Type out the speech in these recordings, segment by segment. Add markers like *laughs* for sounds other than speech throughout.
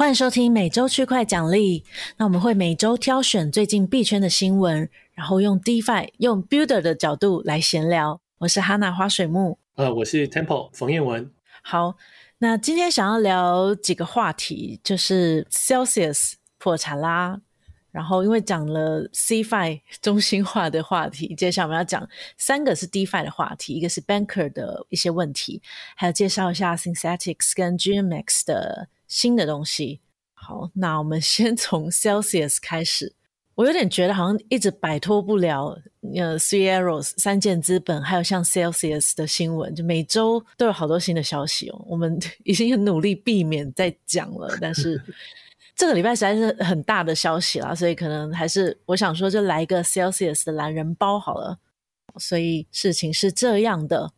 欢迎收听每周区块奖励。那我们会每周挑选最近币圈的新闻，然后用 DeFi、用 Builder 的角度来闲聊。我是哈娜花水木，呃，我是 Temple 冯彦文。好，那今天想要聊几个话题，就是 Celsius 破产啦，然后因为讲了 CeFi 中心化的话题，接下来我们要讲三个是 DeFi 的话题，一个是 Banker 的一些问题，还有介绍一下 Synthetics 跟 GMX 的。新的东西，好，那我们先从 *laughs* Celsius 开始。我有点觉得好像一直摆脱不了呃 Three Arrows 三箭资本，还有像 Celsius 的新闻，就每周都有好多新的消息哦。我们 *laughs* 已经很努力避免再讲了，但是 *laughs* 这个礼拜实在是很大的消息啦，所以可能还是我想说，就来一个 Celsius 的懒人包好了。所以事情是这样的。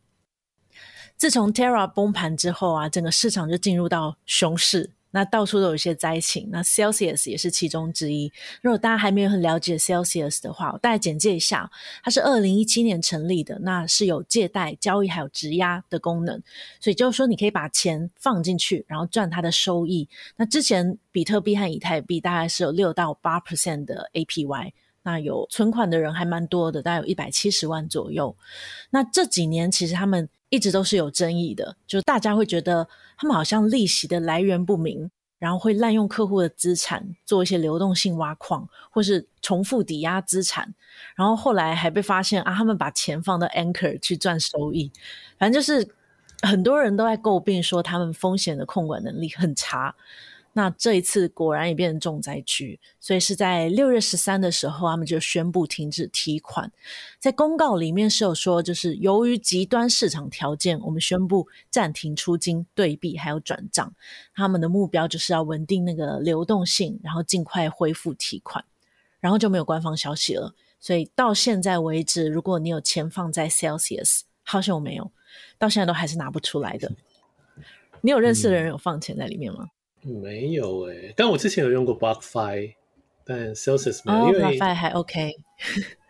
自从 Terra 崩盘之后啊，整个市场就进入到熊市，那到处都有一些灾情，那 Celsius 也是其中之一。如果大家还没有很了解 Celsius 的话，我大概简介一下，它是二零一七年成立的，那是有借贷、交易还有质押的功能，所以就是说你可以把钱放进去，然后赚它的收益。那之前比特币和以太币大概是有六到八 percent 的 APY。那有存款的人还蛮多的，大概有一百七十万左右。那这几年其实他们一直都是有争议的，就大家会觉得他们好像利息的来源不明，然后会滥用客户的资产做一些流动性挖矿，或是重复抵押资产。然后后来还被发现啊，他们把钱放到 Anchor 去赚收益。反正就是很多人都在诟病说他们风险的控管能力很差。那这一次果然也变成重灾区，所以是在六月十三的时候，他们就宣布停止提款。在公告里面是有说，就是由于极端市场条件，我们宣布暂停出金、兑币还有转账。他们的目标就是要稳定那个流动性，然后尽快恢复提款。然后就没有官方消息了。所以到现在为止，如果你有钱放在 Celsius，好像我没有，到现在都还是拿不出来的。你有认识的人有放钱在里面吗？嗯没有哎、欸，但我之前有用过 BlockFi，但 Celsius 没有，oh, 因为 BlockFi 还 OK，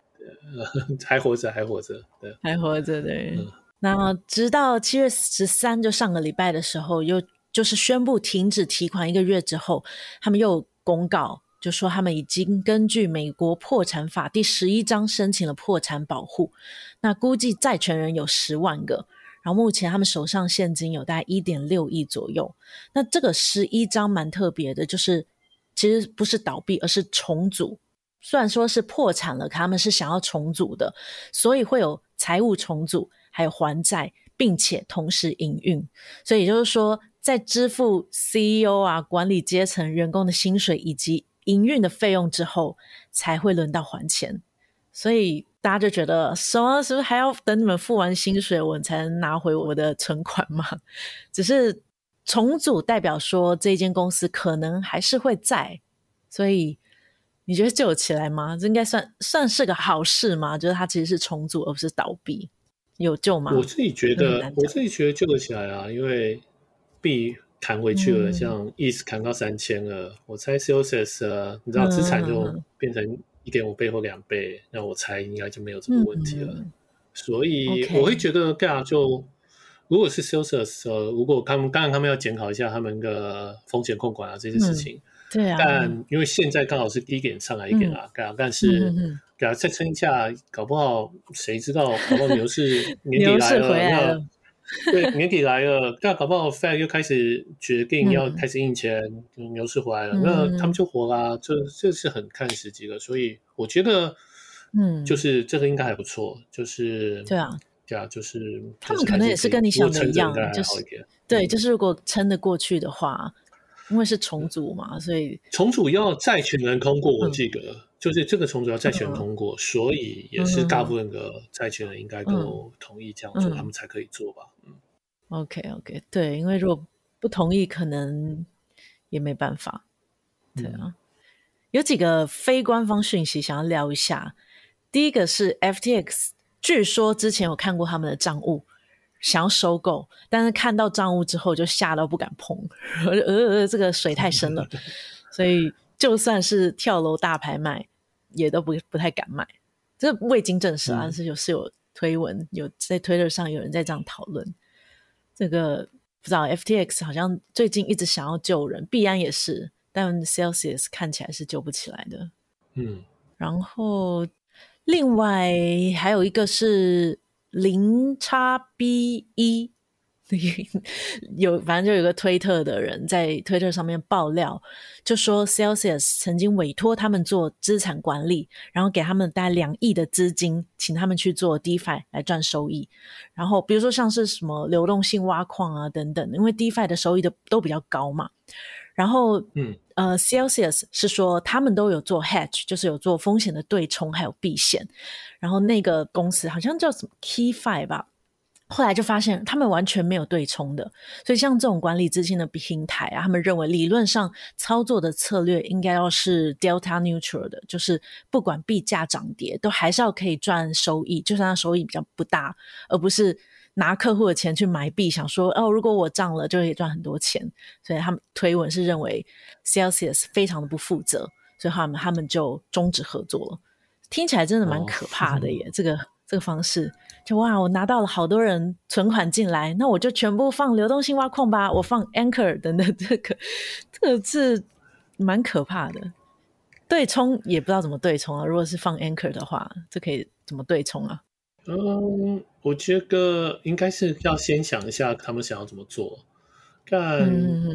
*laughs* 还活着，还活着，对，还活着，对。嗯、然后直到七月十三，就上个礼拜的时候，又就是宣布停止提款一个月之后，他们又公告，就说他们已经根据美国破产法第十一章申请了破产保护，那估计债权人有十万个。然后目前他们手上现金有大概一点六亿左右。那这个十一章蛮特别的，就是其实不是倒闭，而是重组。虽然说是破产了，可他们是想要重组的，所以会有财务重组，还有还债，并且同时营运。所以也就是说，在支付 CEO 啊、管理阶层员工的薪水以及营运的费用之后，才会轮到还钱。所以。大家就觉得什么？是不是还要等你们付完薪水，我才能拿回我的存款吗？*laughs* 只是重组代表说这间公司可能还是会在，所以你觉得救起来吗？这应该算算是个好事吗？就是它其实是重组而不是倒闭，有救吗？我自己觉得，我自己觉得救得起来啊，因为币弹回去了，嗯、像 ETH 弹到三千了，我猜 Celsius 啊，你知道资产就变成。一点五倍或两倍，那我猜应该就没有这个问题了。嗯、所以我会觉得，对啊，就如果是 Celsius，如果他们当然他们要检讨一下他们的风险控管啊这些事情。嗯、对啊。但因为现在刚好是低点上来一点啊，嗯、但是给他再撑一下，搞不好谁知道，搞不好牛市年底 *laughs* 来了。*laughs* 对，年底来了，但搞不好 Fed 又开始决定要开始印钱，嗯、牛市回来了，嗯、那他们就活啦。这这是很看时机的，所以我觉得，嗯，就是这个应该还不错。就是对啊，对啊，就是他们可能也是跟你想的一样，就是对，就是如果撑得过去的话，因为是重组嘛，所以重组要债权人通过，我记得。嗯就是这个重组要债权人通过，嗯、所以也是大部分的债权人应该都同意这样做，嗯、他们才可以做吧。嗯，OK OK，对，因为如果不同意，可能也没办法。对啊，嗯、有几个非官方讯息想要聊一下。第一个是 FTX，据说之前有看过他们的账务，想要收购，但是看到账务之后就吓到不敢碰，呃呃，这个水太深了，*laughs* 所以就算是跳楼大拍卖。也都不不太敢买，这未经证实啊，但是有是有推文，有在推特上有人在这样讨论。这个不知道 FTX 好像最近一直想要救人，币安也是，但 Celsius 看起来是救不起来的。嗯，然后另外还有一个是零叉 B 一。*laughs* 有，反正就有个推特的人在推特上面爆料，就说 Celsius 曾经委托他们做资产管理，然后给他们带两亿的资金，请他们去做 DeFi 来赚收益。然后比如说像是什么流动性挖矿啊等等，因为 DeFi 的收益的都比较高嘛。然后，嗯，呃，Celsius 是说他们都有做 hedge，就是有做风险的对冲还有避险。然后那个公司好像叫什么 KeyFi 吧。后来就发现他们完全没有对冲的，所以像这种管理资金的平台啊，他们认为理论上操作的策略应该要是 delta neutral 的，就是不管币价涨跌，都还是要可以赚收益，就算它收益比较不大，而不是拿客户的钱去买币，想说哦，如果我涨了就可以赚很多钱。所以他们推文是认为 Celsius 非常的不负责，所以他们他们就终止合作了。听起来真的蛮可怕的耶，哦、这个这个方式。就哇，我拿到了好多人存款进来，那我就全部放流动性挖矿吧，我放 Anchor 等等，这个这个是蛮可怕的。对冲也不知道怎么对冲啊，如果是放 Anchor 的话，这可以怎么对冲啊？嗯，我觉得应该是要先想一下他们想要怎么做，但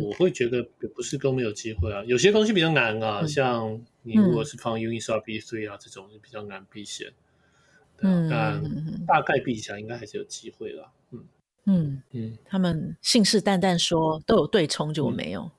我会觉得也不是都没有机会啊。有些东西比较难啊，嗯、像你如果是放 Uniswap B3 啊这种比较难避险。嗯，但大概比起来应该还是有机会了。嗯嗯嗯，他们信誓旦旦说都有对冲，就没有。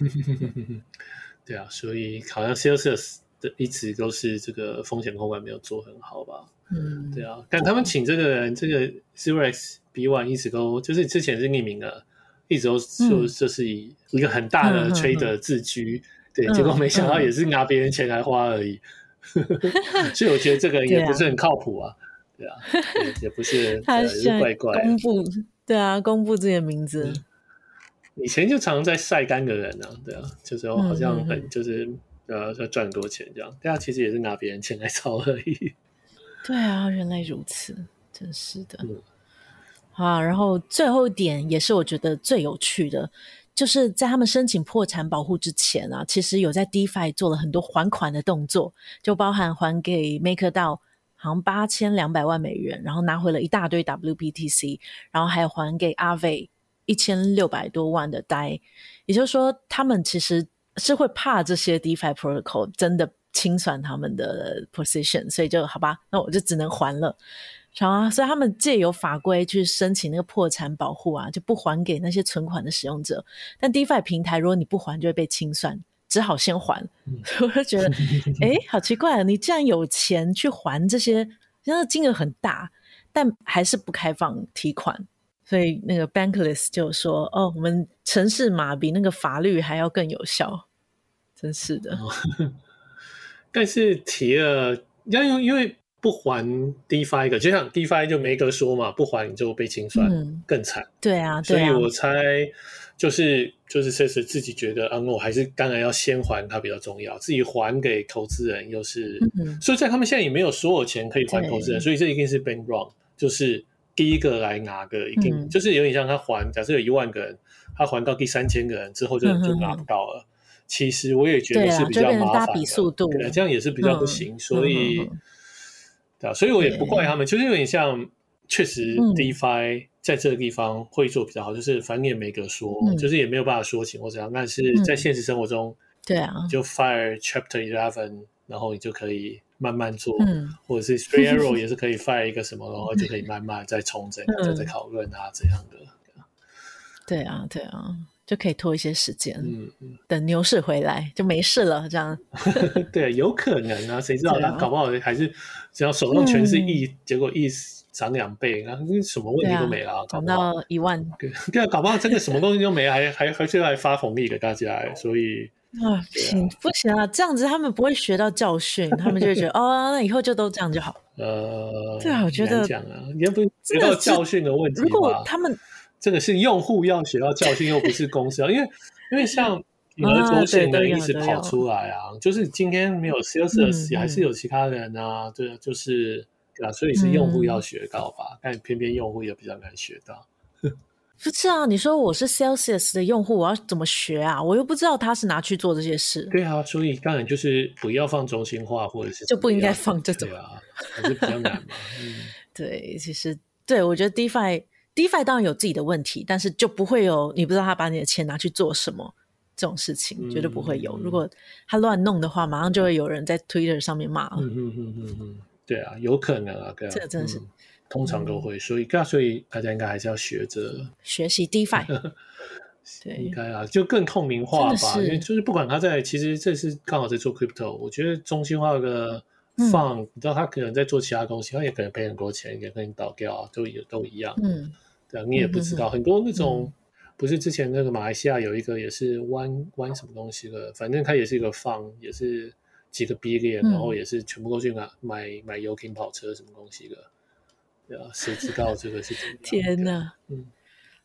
嗯、*laughs* 对啊，所以好像 Celsius 的一直都是这个风险控管没有做很好吧？嗯，对啊。但他们请这个人，这个 Zero-X B One 一直都就是之前是匿名的，一直都说这是以一个很大的 trader 自居，嗯、对，结果没想到也是拿别人钱来花而已。*laughs* 所以我觉得这个也不是很靠谱啊，对啊，对也不是，*laughs* 他是怪怪公布，对啊，公布自己的名字。以前就常常在晒干的人啊，对啊，就是好像很就是呃要赚很多钱这样，对啊，其实也是拿别人钱来炒而已。对啊，原来如此，真是的。好啊，然后最后一点也是我觉得最有趣的。就是在他们申请破产保护之前啊，其实有在 DeFi 做了很多还款的动作，就包含还给 Maker 到好像八千两百万美元，然后拿回了一大堆 WBTC，然后还有还给 a v 一千六百多万的 DAI。也就是说，他们其实是会怕这些 DeFi Protocol 真的清算他们的 position，所以就好吧，那我就只能还了。好啊，所以他们借由法规去申请那个破产保护啊，就不还给那些存款的使用者。但 DeFi 平台如果你不还，就会被清算，只好先还。嗯、所 *laughs* 以我就觉得，哎、欸，好奇怪啊！你既然有钱去还这些，那金额很大，但还是不开放提款。所以那个 Bankless 就说：“哦，我们城市码比那个法律还要更有效。”真是的。哦、*laughs* 但是提了要用，因为。不还 DeFi 个，就像 DeFi 就没得说嘛，不还你就被清算，更惨、嗯。对啊，所以我猜就是就是确实自己觉得，嗯，我还是当然要先还它比较重要，自己还给投资人又是，嗯、所以在他们现在也没有所有钱可以还投资人，所以这一定是 bank run，就是第一个来拿个一定，嗯、就是有点像他还，假设有一万个人，他还到第三千个人之后就就拿不到了。嗯、其实我也觉得是比较麻烦的，速度对，这样也是比较不行，嗯、所以。嗯对啊，所以我也不怪他们，对。就是有点像，确实 DeFi 在这个地方会做比较好，嗯、就是反正也没得说，嗯、就是也没有办法说情或怎样，但是在现实生活中，对啊、嗯，就 Fire Chapter Eleven，然后你就可以慢慢做，嗯、或者是 Three Arrow *laughs* 也是可以 Fire 一个什么，然后就可以慢慢再重整，再再讨论啊这样的。对啊，对啊。就可以拖一些时间，嗯嗯，等牛市回来就没事了，这样。*laughs* 对，有可能啊，谁知道他搞不好还是只要手上全是亿，结果亿涨两倍，然后什么问题都没了，涨到一万。对啊，搞不好真的什么东西都没，还还还是来发红利给大家，所以啊，不行不行啊，这样子他们不会学到教训，他们就会觉得 *laughs* 哦，那以后就都这样就好。呃，对啊，我觉得讲啊，也不学到教训的问题。如果他们。这个是用户要学到教训，又不是公司，因为因为像有的周线的一直跑出来啊，就是今天没有 Celsius，还是有其他人啊，对，就是对啊，所以是用户要学到吧，但偏偏用户也比较难学到。不是啊，你说我是 Celsius 的用户，我要怎么学啊？我又不知道他是拿去做这些事。对啊，所以当然就是不要放中心化，或者是就不应该放这种啊，还是比较难嘛。嗯，*laughs* 对，其实对我觉得 DeFi DeFi 当然有自己的问题，但是就不会有你不知道他把你的钱拿去做什么这种事情，绝对不会有。嗯、如果他乱弄的话，马上就会有人在 Twitter 上面骂。嗯嗯嗯嗯嗯，对啊，有可能啊，这个真的是。嗯通常都会，所以，所以大家应该还是要学着学习 DeFi，*laughs* 对，应该啊，就更透明化吧。因为就是不管他在，其实这是刚好在做 Crypto，我觉得中心化的放，嗯、你知道他可能在做其他东西，他也可能赔很多钱，也可能倒掉啊，都也都一样。嗯，对啊，你也不知道、嗯、很多那种，不是之前那个马来西亚有一个也是弯弯什么东西的，反正他也是一个放，也是几个 billion，然后也是全部都去买买买油品跑车什么东西的。对啊，谁知道这个是怎么？天哪！嗯，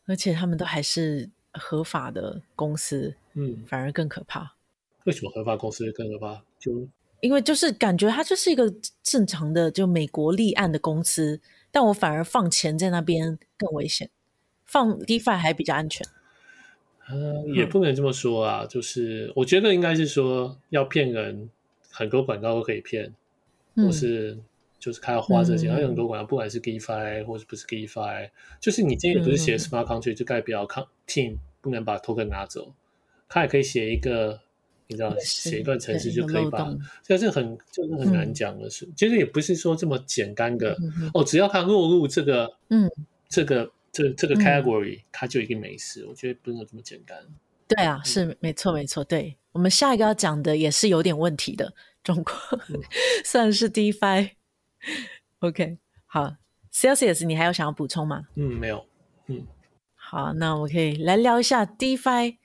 而且他们都还是合法的公司，嗯，反而更可怕。为什么合法公司更可怕？就因为就是感觉它就是一个正常的就美国立案的公司，但我反而放钱在那边更危险，放 DeFi 还比较安全。嗯，也不能这么说啊，嗯、就是我觉得应该是说要骗人，很多广告都可以骗，或是。嗯就是他要花这些，还有很多广告，不管是 DeFi 或者不是 DeFi，就是你今天不是写 Smart Contract，就代表 Team 不能把 Token 拿走，他也可以写一个，你知道，写一段程式就可以把，这是很就是很难讲的事，其实也不是说这么简单的哦，只要它落入这个，嗯，这个这这个 category，它就一定没事，我觉得不能这么简单。对啊，是没错没错，对，我们下一个要讲的也是有点问题的状况，*laughs* 算是 DeFi。*laughs* OK，好，Celsius，你还有想要补充吗？嗯，没有。嗯，好，那我们可以来聊一下 DeFi。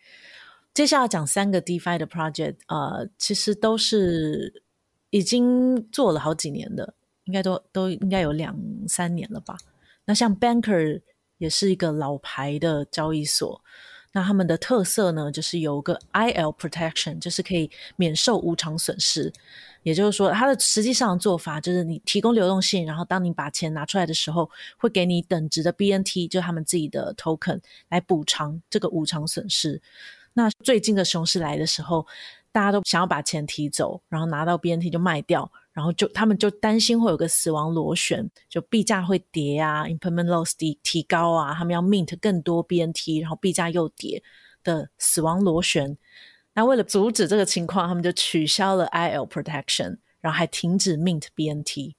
接下来讲三个 DeFi 的 project，呃，其实都是已经做了好几年的，应该都都应该有两三年了吧。那像 Banker 也是一个老牌的交易所，那他们的特色呢，就是有个 IL Protection，就是可以免受无偿损失。也就是说，它的实际上的做法就是你提供流动性，然后当你把钱拿出来的时候，会给你等值的 BNT，就是他们自己的 token 来补偿这个无偿损失。那最近的熊市来的时候，大家都想要把钱提走，然后拿到 BNT 就卖掉，然后就他们就担心会有个死亡螺旋，就币价会跌啊，implement loss 提提高啊，他们要 mint 更多 BNT，然后币价又跌的死亡螺旋。那为了阻止这个情况，他们就取消了 IL protection，然后还停止 mint BNT，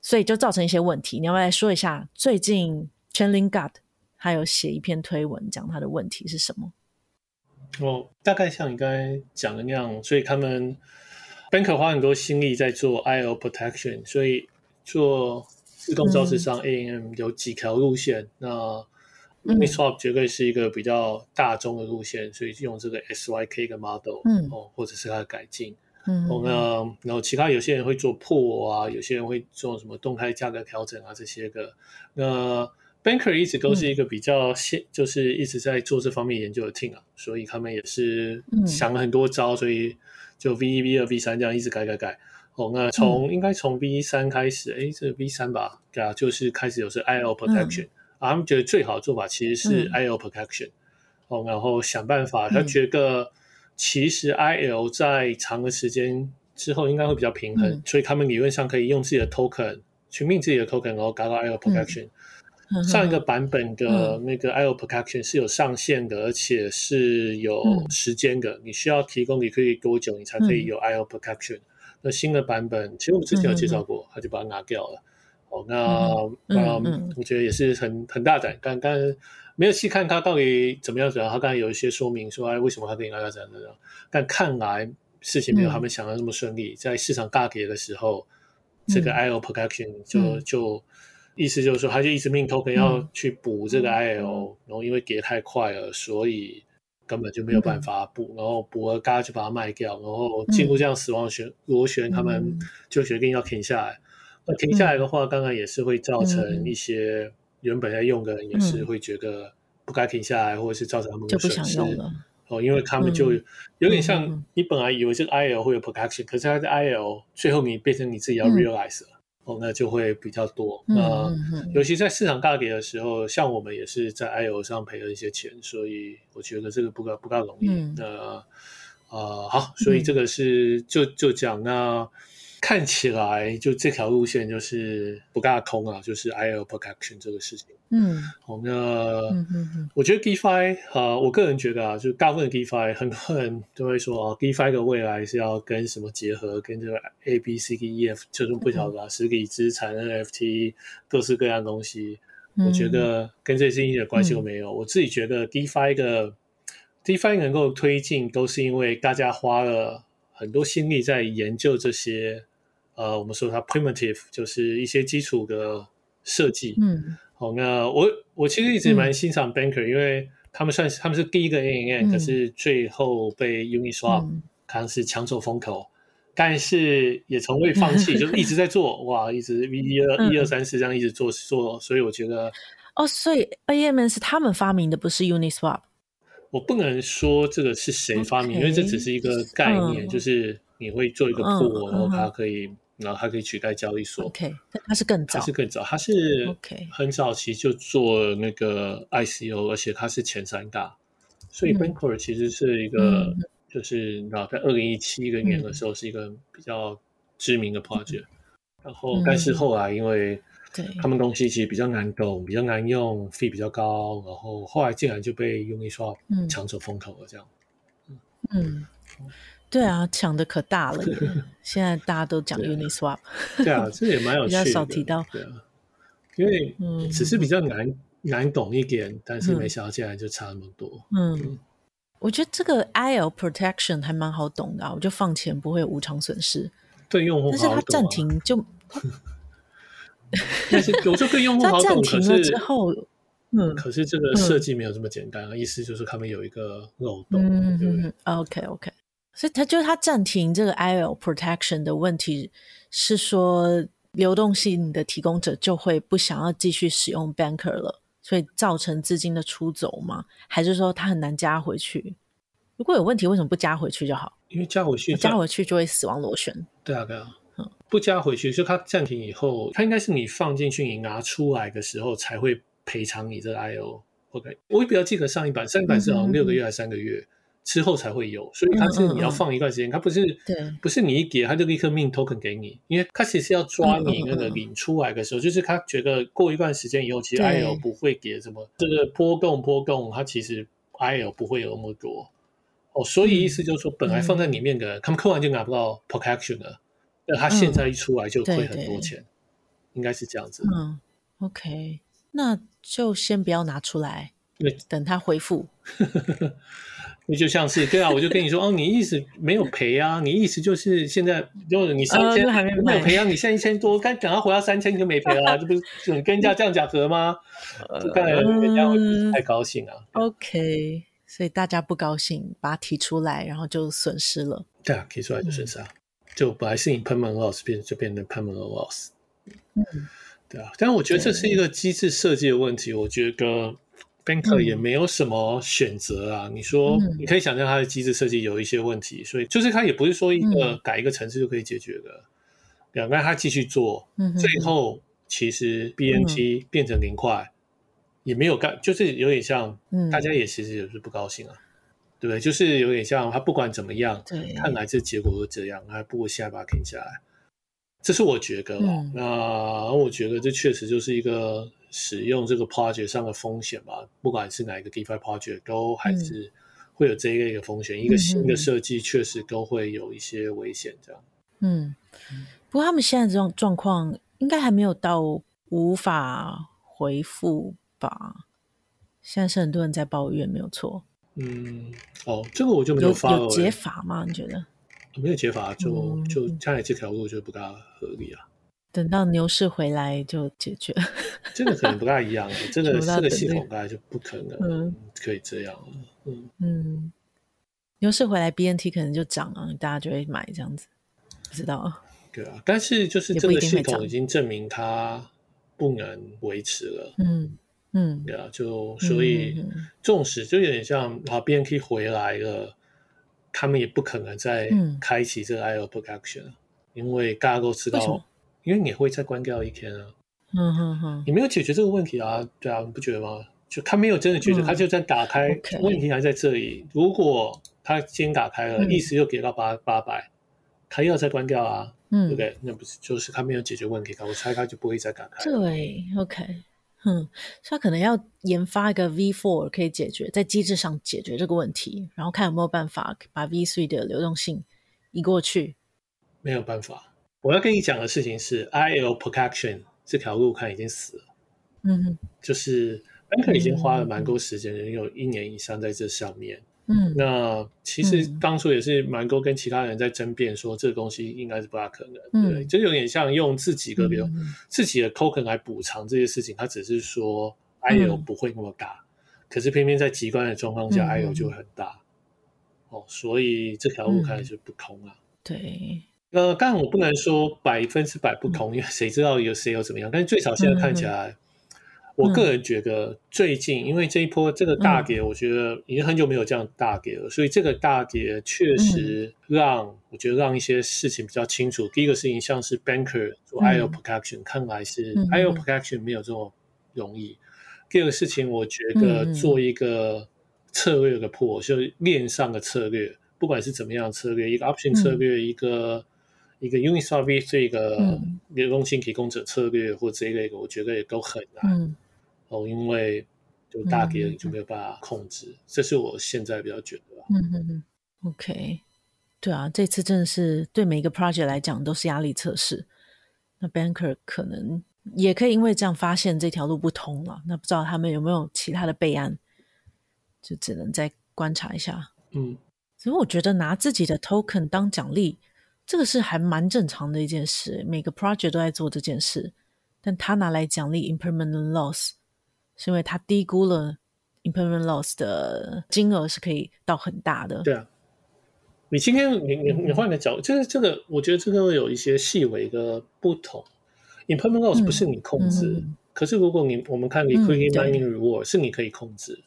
所以就造成一些问题。你要不要来说一下？最近 Chainlink God 他有写一篇推文，讲他的问题是什么？哦，大概像你刚才讲的那样，所以他们 Banker 花很多心力在做 IO protection，所以做自动造市商 AMM 有几条路线。嗯、那 Uniswap 绝对是一个比较大众的路线，所以用这个 SYK 的 model，嗯，哦，或者是它的改进，嗯，哦，那然后其他有些人会做破啊，有些人会做什么动态价格调整啊，这些个。那 Banker 一直都是一个比较现，就是一直在做这方面研究的 team 啊，所以他们也是想了很多招，所以就 V 一、V 二、V 三这样一直改改改。哦，那从应该从 V 三开始，哎，这个 V 三吧，对啊，就是开始有是 IL protection。啊，他们觉得最好的做法其实是 IL protection，、嗯、哦，然后想办法。他觉得其实 IL 在长的时间之后应该会比较平衡，嗯、所以他们理论上可以用自己的 token 去 mint 自己的 token，然后搞到 IL protection、嗯。上一个版本的那个 IO Production 是有上限的，嗯、而且是有时间的，你需要提供你可以多久你才可以有 IO Production、嗯。那新的版本其实我们之前有介绍过，他就把它拿掉了。哦，那嗯，嗯，我觉得也是很很大胆，刚刚没有细看它到底怎么样怎样，他刚才有一些说明说，哎，为什么他可以拿到这样的？但看来事情没有他们想的那么顺利，嗯、在市场大跌的时候，嗯、这个 IO Production 就、嗯、就意思就是说，他就一直 mint token 要去补这个 IL，、嗯、然后因为跌太快了，所以根本就没有办法补，嗯、然后补了，大家就把它卖掉，然后进入这样死亡旋螺旋，他们就决定要停下来。那停下来的话，刚刚也是会造成一些原本在用的人也是会觉得不该停下来，或者是造成他们的损失。哦，因为他们就有点像你本来以为这个 IL 会有 protection，可是它的 IL 最后你变成你自己要 realize 了。哦，那就会比较多。那、尤其在市场大跌的时候，像我们也是在 IO 上赔了一些钱，所以我觉得这个不够不够容易。嗯、那呃，好，所以这个是、嗯、就就讲那。看起来就这条路线就是不尬空啊，就是 IO protection 这个事情。嗯，好，那嗯嗯嗯，我觉得 DeFi 啊、呃，我个人觉得啊，就大部分 DeFi 很多人都会说啊，DeFi 的未来是要跟什么结合，跟这个 A B C D E F，就是不晓得啊，实体资产 NFT 各式各样东西，嗯、我觉得跟这些一点关系都没有。嗯、我自己觉得 DeFi 的 DeFi 能够推进，都是因为大家花了很多心力在研究这些。呃，我们说它 primitive 就是一些基础的设计。嗯，好，那我我其实一直蛮欣赏 Banker，、嗯、因为他们算是他们是第一个 ANN，、嗯、可是最后被 Uniswap 看是抢走风口，嗯、但是也从未放弃，嗯、就一直在做，*laughs* 哇，一直一二一二三四这样一直做做，所以我觉得哦，所以 A M N 是他们发明的，不是 Uniswap。我不能说这个是谁发明，Okay. 因为这只是一个概念，嗯、就是你会做一个 pool，、嗯、然后它可以。然后它可以取代交易所。OK，它是更早，它是更早，它是 OK，很早期就做那个 ICO，而且它是前三大，所以 Bancor 其实是一个，嗯、就是你知道，在二零一七年的时候是一个比较知名的 project，、嗯、然后但是后来因为他们东西其实比较难懂，比较难用，fee 比较高，然后后来竟然就被 Uniswap 抢走风口了，这样，嗯。嗯对啊，抢的可大了。*laughs* 现在大家都讲 Uniswap。*laughs* 对啊，这也蛮有趣的。比较少提到。对啊，因为只是比较难难懂一点，但是没想到竟然就差那么多。嗯，我觉得这个 IL protection 还蛮好懂的，我就放钱不会有无偿损失。对用户，但是他暂停就，*laughs* 但是有时候对用户好懂，暂停了之后，嗯，可是这个设计没有这么简单啊，意思就是他们有一个漏洞。嗯嗯 OK OK。所以他就他暂停这个 IO protection 的问题是说，流动性的提供者就会不想要继续使用 Banker 了，所以造成资金的出走吗？还是说他很难加回去？如果有问题，为什么不加回去就好？因为加回去，加回去就会死亡螺旋。对啊，对啊，嗯，不加回去，就他暂停以后，他应该是你放进去，你拿出来的时候才会赔偿你这个 IO。OK，我也比较记得上一版，上一版是好像六个月还是三个月。之后才会有，所以它是你要放一段时间，嗯嗯嗯，它不是对，不是你一给它就立刻命 token 给你，因为它其实要抓你那个领出来的时候，就是他觉得过一段时间以后，其实 IO 不会给什么对这个波动波动，它其实 IO 不会有那么多。哦，所以意思就是说，本来放在里面的，嗯、他们扣完就拿不到 protection 了，那他现在一出来就亏很多钱，嗯、应该是这样子。嗯，OK，那就先不要拿出来，对，等它恢复。*laughs* 你就像是对啊，我就跟你说哦，你意思没有赔啊？你意思就是现在就是你三千还没有赔啊？你现在一千多，该等他回到三千你就没赔啊？这不是你跟人家这样讲和吗？就看来人家会不太高兴啊。OK，所以大家不高兴，把它提出来，然后就损失了。对啊，提出来就损失啊，就本来是你 permanent loss 变就变成 permanent loss。嗯，对啊，但是我觉得这是一个机制设计的问题，我觉得。Banker 也没有什么选择啊！嗯、你说，你可以想象它的机制设计有一些问题，嗯、所以就是它也不是说一个改一个层次就可以解决的。两个、嗯，他继续做，嗯、最后其实 BNT 变成零块，嗯、也没有干，就是有点像，大家也其实也是不高兴啊，嗯、对不对？就是有点像，他不管怎么样，看来这结果都这样，还不如现在把它停下来。这是我觉得、哦，嗯、那我觉得这确实就是一个。使用这个 project 上的风险吧，不管是哪一个 DeFi project，都还是会有这一类的风险。嗯、一个新的设计确实都会有一些危险，这样。嗯，不过他们现在这种状况应该还没有到无法回复吧？现在是很多人在抱怨，没有错。嗯，哦，这个我就没有发有解法吗？你觉得？没有解法，就就看来这条路就不大合理啊。等到牛市回来就解决，*laughs* 这个可能不大一样。这个这个系统大概就不可能可以这样了。嗯嗯，牛市回来，BNT 可能就涨了，大家就会买这样子。不知道。对啊，但是就是这个系统已经证明它不能维持了。嗯嗯，对啊，就所以纵使就有点像啊，BNT 回来了，他们也不可能再开启这个 IO production，因为大家都知道。因为你会再关掉一天啊。嗯哼哼，你没有解决这个问题啊？对啊，你不觉得吗？就他没有真的解决，他、嗯、就在打开，okay. 问题还在这里。如果他先打开了，意思又给到八八百，他又要再关掉啊？嗯，对不对？那不是就是他没有解决问题，我猜他就不会再打开。对，OK，嗯，所以他可能要研发一个 V4 可以解决在机制上解决这个问题，然后看有没有办法把 V3 的流动性移过去。没有办法。我要跟你讲的事情是，IL protection 这条路看已经死了。嗯哼，就是 Banker 已经花了蛮多时间，嗯，有一年以上在这上面。嗯，那其实当初也是蛮多跟其他人在争辩，说这个东西应该是不大可能。嗯，对，就有点像用自己个，比如、嗯、自己的 token 来补偿这些事情。他只是说 IO 不会那么大，嗯、可是偏偏在极端的状况下、嗯、，IO 就会很大。哦，所以这条路看来就不通了。对，呃，当然我不能说百分之百不同，嗯、因为谁知道有谁有怎么样？但是最少现在看起来。嗯我个人觉得最近，因为这一波这个大跌，我觉得已经很久没有这样大跌了，所以这个大跌确实让我觉得让一些事情比较清楚。第一个事情，像是 Banker 做 IO protection，看来是 IO protection 没有这么容易。第二个事情，我觉得做一个策略的破，就是链上的策略，不管是怎么样的策略，一个 option 策略，一个一个 Uniswap V 这个流动性提供者策略，或这一类的，我觉得也都很难。哦，因为就大跌了，你就没有办法控制，嗯，这是我现在比较觉得。嗯嗯嗯，OK，对啊，这次真的是对每一个 project 来讲都是压力测试。那 Banker 可能也可以因为这样发现这条路不通了。那不知道他们有没有其他的备案，就只能再观察一下。嗯，所以我觉得拿自己的 token 当奖励，这个是还蛮正常的一件事。每个 project 都在做这件事，但他拿来奖励 impermanent loss。是因为他低估了 impermanent loss 的金额是可以到很大的。对啊，你今天你你你换个角度，就是这个，我觉得这个会有一些细微的不同。impermanent loss 不是你控制，嗯、可是如果你我们看 liquidity mining reward、嗯、是你可以控制。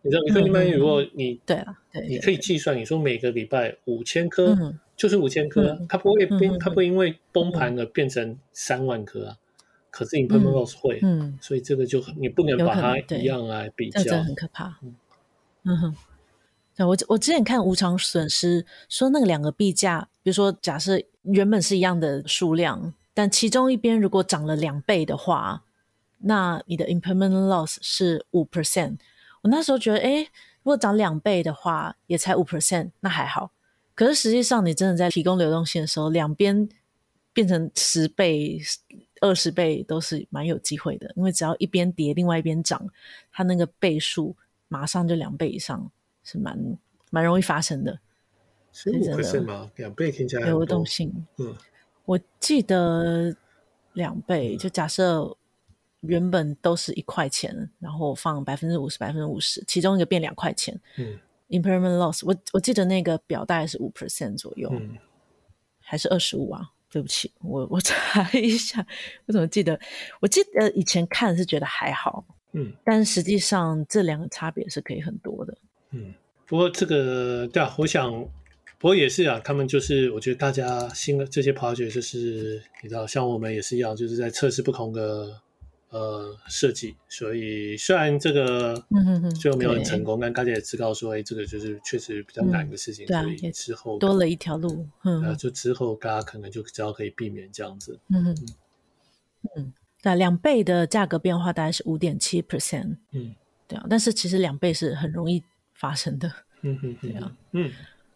你知道 liquidity mining reward 你对啊，对，你可以计算，你说每个礼拜五千颗就是五千颗，它不会变，它不会因为崩盘而变成三万颗啊。可是 impermanent loss 会，嗯，所以这个就你不能把它一样来比较，这很可怕。嗯，嗯哼，对，我我之前看无偿损失说那个两个币价，比如说假设原本是一样的数量，但其中一边如果涨了两倍的话，那你的 impermanent loss 是五 percent。我那时候觉得，哎，如果涨两倍的话，也才五 percent，那还好。可是实际上，你真的在提供流动性的时候，两边变成十倍。二十倍都是蛮有机会的，因为只要一边跌，另外一边涨，它那个倍数马上就两倍以上，是蛮蛮容易发生的。十五 percent 吗？两倍听起来流动性。嗯，我记得两倍，就假设原本都是一块钱，然后放百分之五十，百分之五十，其中一个变两块钱。嗯，impermanent loss，我我记得那个表大概是五 percent 左右，嗯，还是二十五啊？对不起，我我查一下，我怎么记得？我记得以前看是觉得还好，嗯，但实际上这两个差别是可以很多的，嗯。不过这个对啊，我想，不过也是啊，他们就是我觉得大家新的这些 project 就是你知道，像我们也是一样，就是在测试不同的。呃，设计，所以虽然这个最后没有很成功，嗯、但大家也知道说，哎，这个就是确实比较难的事情，嗯、所以之后多了一条路，嗯，就之后大家可能就只要可以避免这样子，嗯嗯。嗯，那两倍的价格变化大概是五点七 percent，嗯，对啊，但是其实两倍是很容易发生的，嗯嗯，对啊，嗯，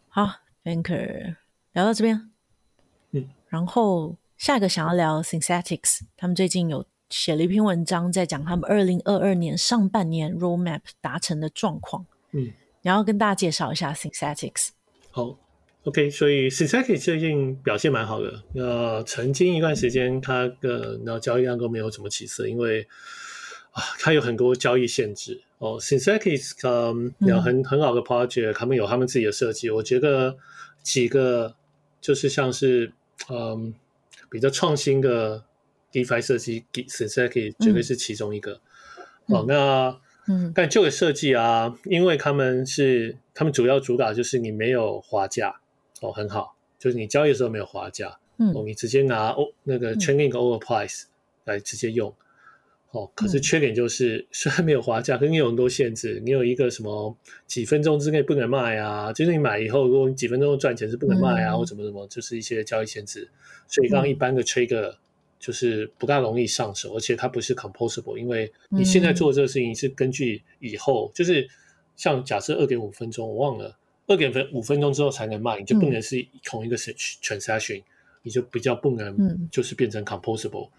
好，Banker 聊到这边，嗯，然后下一个想要聊 Synthetics，他们最近有。写了一篇文章，在讲他们二零二二年上半年 roadmap 达成的状况。嗯，然后跟大家介绍一下 Synthetics。好，OK，所以 Synthetix 最近表现蛮好的。呃，曾经一段时间，它的那交易量都没有怎么起色，因为啊，它有很多交易限制。哦，Synthetics 嗯，有很很好的 project，他们有他们自己的设计。我觉得几个就是像是嗯比较创新的。DeFi 设计，Synthetix 绝对是其中一个。嗯、哦，那嗯，但这个设计啊，因为他们是他们主要主打就是你没有滑价哦，很好，就是你交易的时候没有滑价。嗯，哦，你直接拿哦那个 trailing over price 来直接用。哦，可是缺点就是，嗯、虽然没有滑价，可是你有很多限制。你有一个什么几分钟之内不能卖啊？就是你买以后，如果你几分钟赚钱是不能卖啊，嗯、或怎么怎么，就是一些交易限制。所以刚一般的 trader 就是不大容易上手，嗯、而且它不是 composable，因为你现在做这个事情是根据以后，嗯、就是像假设二点五分钟，我忘了二点分五分钟之后才能卖，你就不能是同一个 transaction，、嗯、你就比较不能就是变成 composable。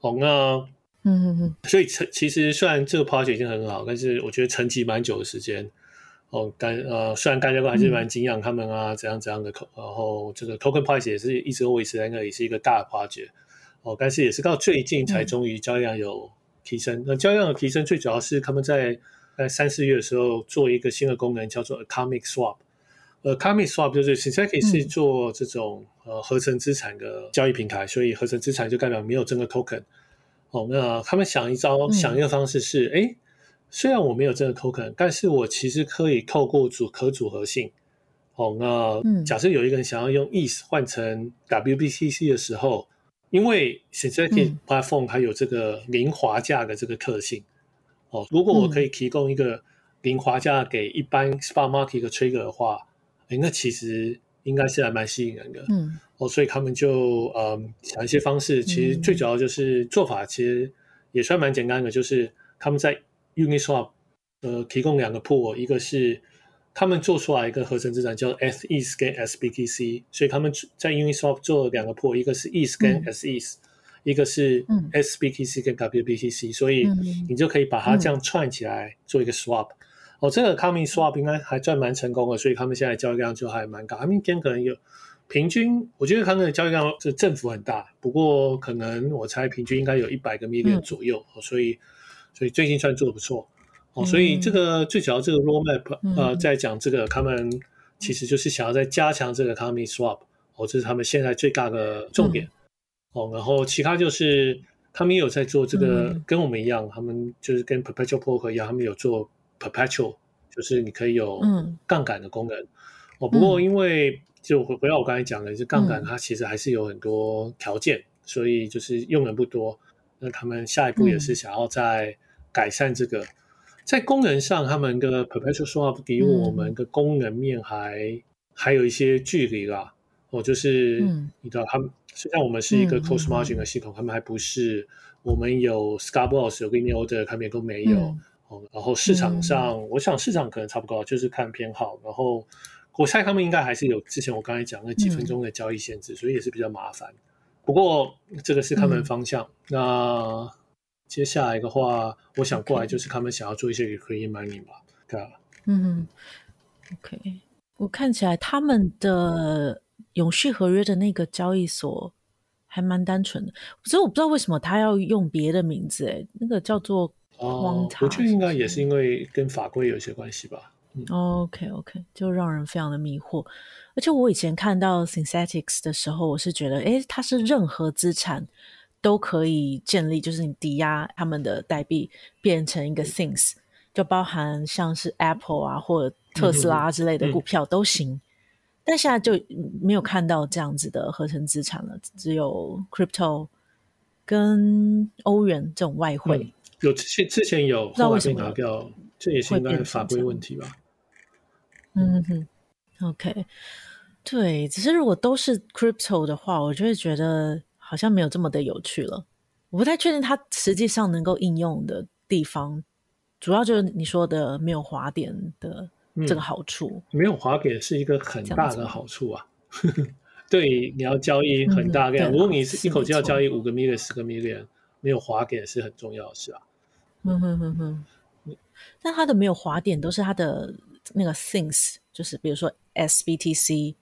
哦，那。嗯嗯嗯，所以成其实虽然这个 project 已经很好，但是我觉得沉寂蛮久的时间。哦，但呃，虽然大家都还是蛮敬仰他们啊，怎样怎样的，然后这个 token price 也是一直维持在那里，是一个大的 project。哦，但是也是到最近才终于交易量有提升。嗯、那交易量的提升，最主要是他们在在三四月的时候做一个新的功能，叫做 atomic swap。呃，atomic swap 就是 Synthetix 是做这种、嗯、呃合成资产的交易平台，所以合成资产就代表没有真的 token。哦，那他们想一招，嗯、想一个方式是，哎，虽然我没有真的 token，但是我其实可以透过组可组合性。哦，那假设有一个人想要用 ETH 换成 WBTC 的时候，因为 synthetic Platform 它有这个零滑价的这个特性。哦，如果我可以提供一个零滑价给一般 Spot Market 的 Trader 的话，哎，那其实。应该是还蛮吸引人的，嗯，哦，所以他们就嗯想一些方式，其实最主要就是做法，其实也算蛮简单的，就是他们在 Uniswap 呃提供两个 pool，一个是他们做出来一个合成资产叫 sETH 跟 sBTC，所以他们在 Uniswap 做了两个 pool，一个是 ETH 跟 sETH，一个是 sBTC 跟 WBTC，所以你就可以把它这样串起来做一个 swap。哦，这个 atomic swap 应该还算蛮成功的，所以他们现在交易量就还蛮高。他们今天可能有平均，我觉得他们的交易量是振幅很大，不过可能我猜平均应该有一百个 million 左右，嗯、所以所以最近算做的不错。哦，所以这个最主要这个 roadmap、嗯、呃，在讲这个他们其实就是想要再加强这个 atomic swap，哦，这是他们现在最大的重点。嗯、哦，然后其他就是他们也有在做这个，嗯、跟我们一样，他们就是跟 perpetual poker 一样，他们有做。Perpetual 就是你可以有杠杆的功能，哦、嗯，不过因为就回回到我刚才讲的，就杠杆它其实还是有很多条件，嗯、所以就是用人不多。那他们下一步也是想要在改善这个，嗯、在功能上，他们的 Perpetual Swap 给我们的功能面还、嗯、还有一些距离啦。哦，就是你知道，他们虽然我们是一个 Close Margin 的系统，嗯、他们还不是我们有 Scalable 有 Linear Order，他们也都没有。嗯然后市场上，嗯、我想市场可能差不多，就是看偏好。然后我猜他们应该还是有之前我刚才讲那几分钟的交易限制，嗯、所以也是比较麻烦。不过这个是他们方向。嗯、那接下来的话，我想过来就是他们想要做一些 Recurring Mining 吧，对啊。嗯，OK。我看起来他们的永续合约的那个交易所还蛮单纯的，所以我不知道为什么他要用别的名字，哎，那个叫做。哦，我觉得应该也是因为跟法规有一些关系吧。嗯、OK OK，就让人非常的迷惑。而且我以前看到 Synthetics 的时候，我是觉得，诶，它是任何资产都可以建立，就是你抵押他们的代币变成一个 Things，就包含像是 Apple 啊或者特斯拉之类的股票都行。嗯嗯、但现在就没有看到这样子的合成资产了，只有 Crypto 跟欧元这种外汇。嗯有之前之前有，后来被拿掉，这也是应该法规问题吧？嗯哼，OK，对，只是如果都是 crypto 的话，我就会觉得好像没有这么的有趣了。我不太确定它实际上能够应用的地方，主要就是你说的没有滑点的这个好处。嗯、没有滑点是一个很大的好处啊！*laughs* 对，你要交易很大量，嗯、如果你是一口气要交易五个 million、十个 million，没有滑点是很重要的事啊。嗯哼哼哼，但它的没有滑点，都是它的那个 things，就是比如说 SBTC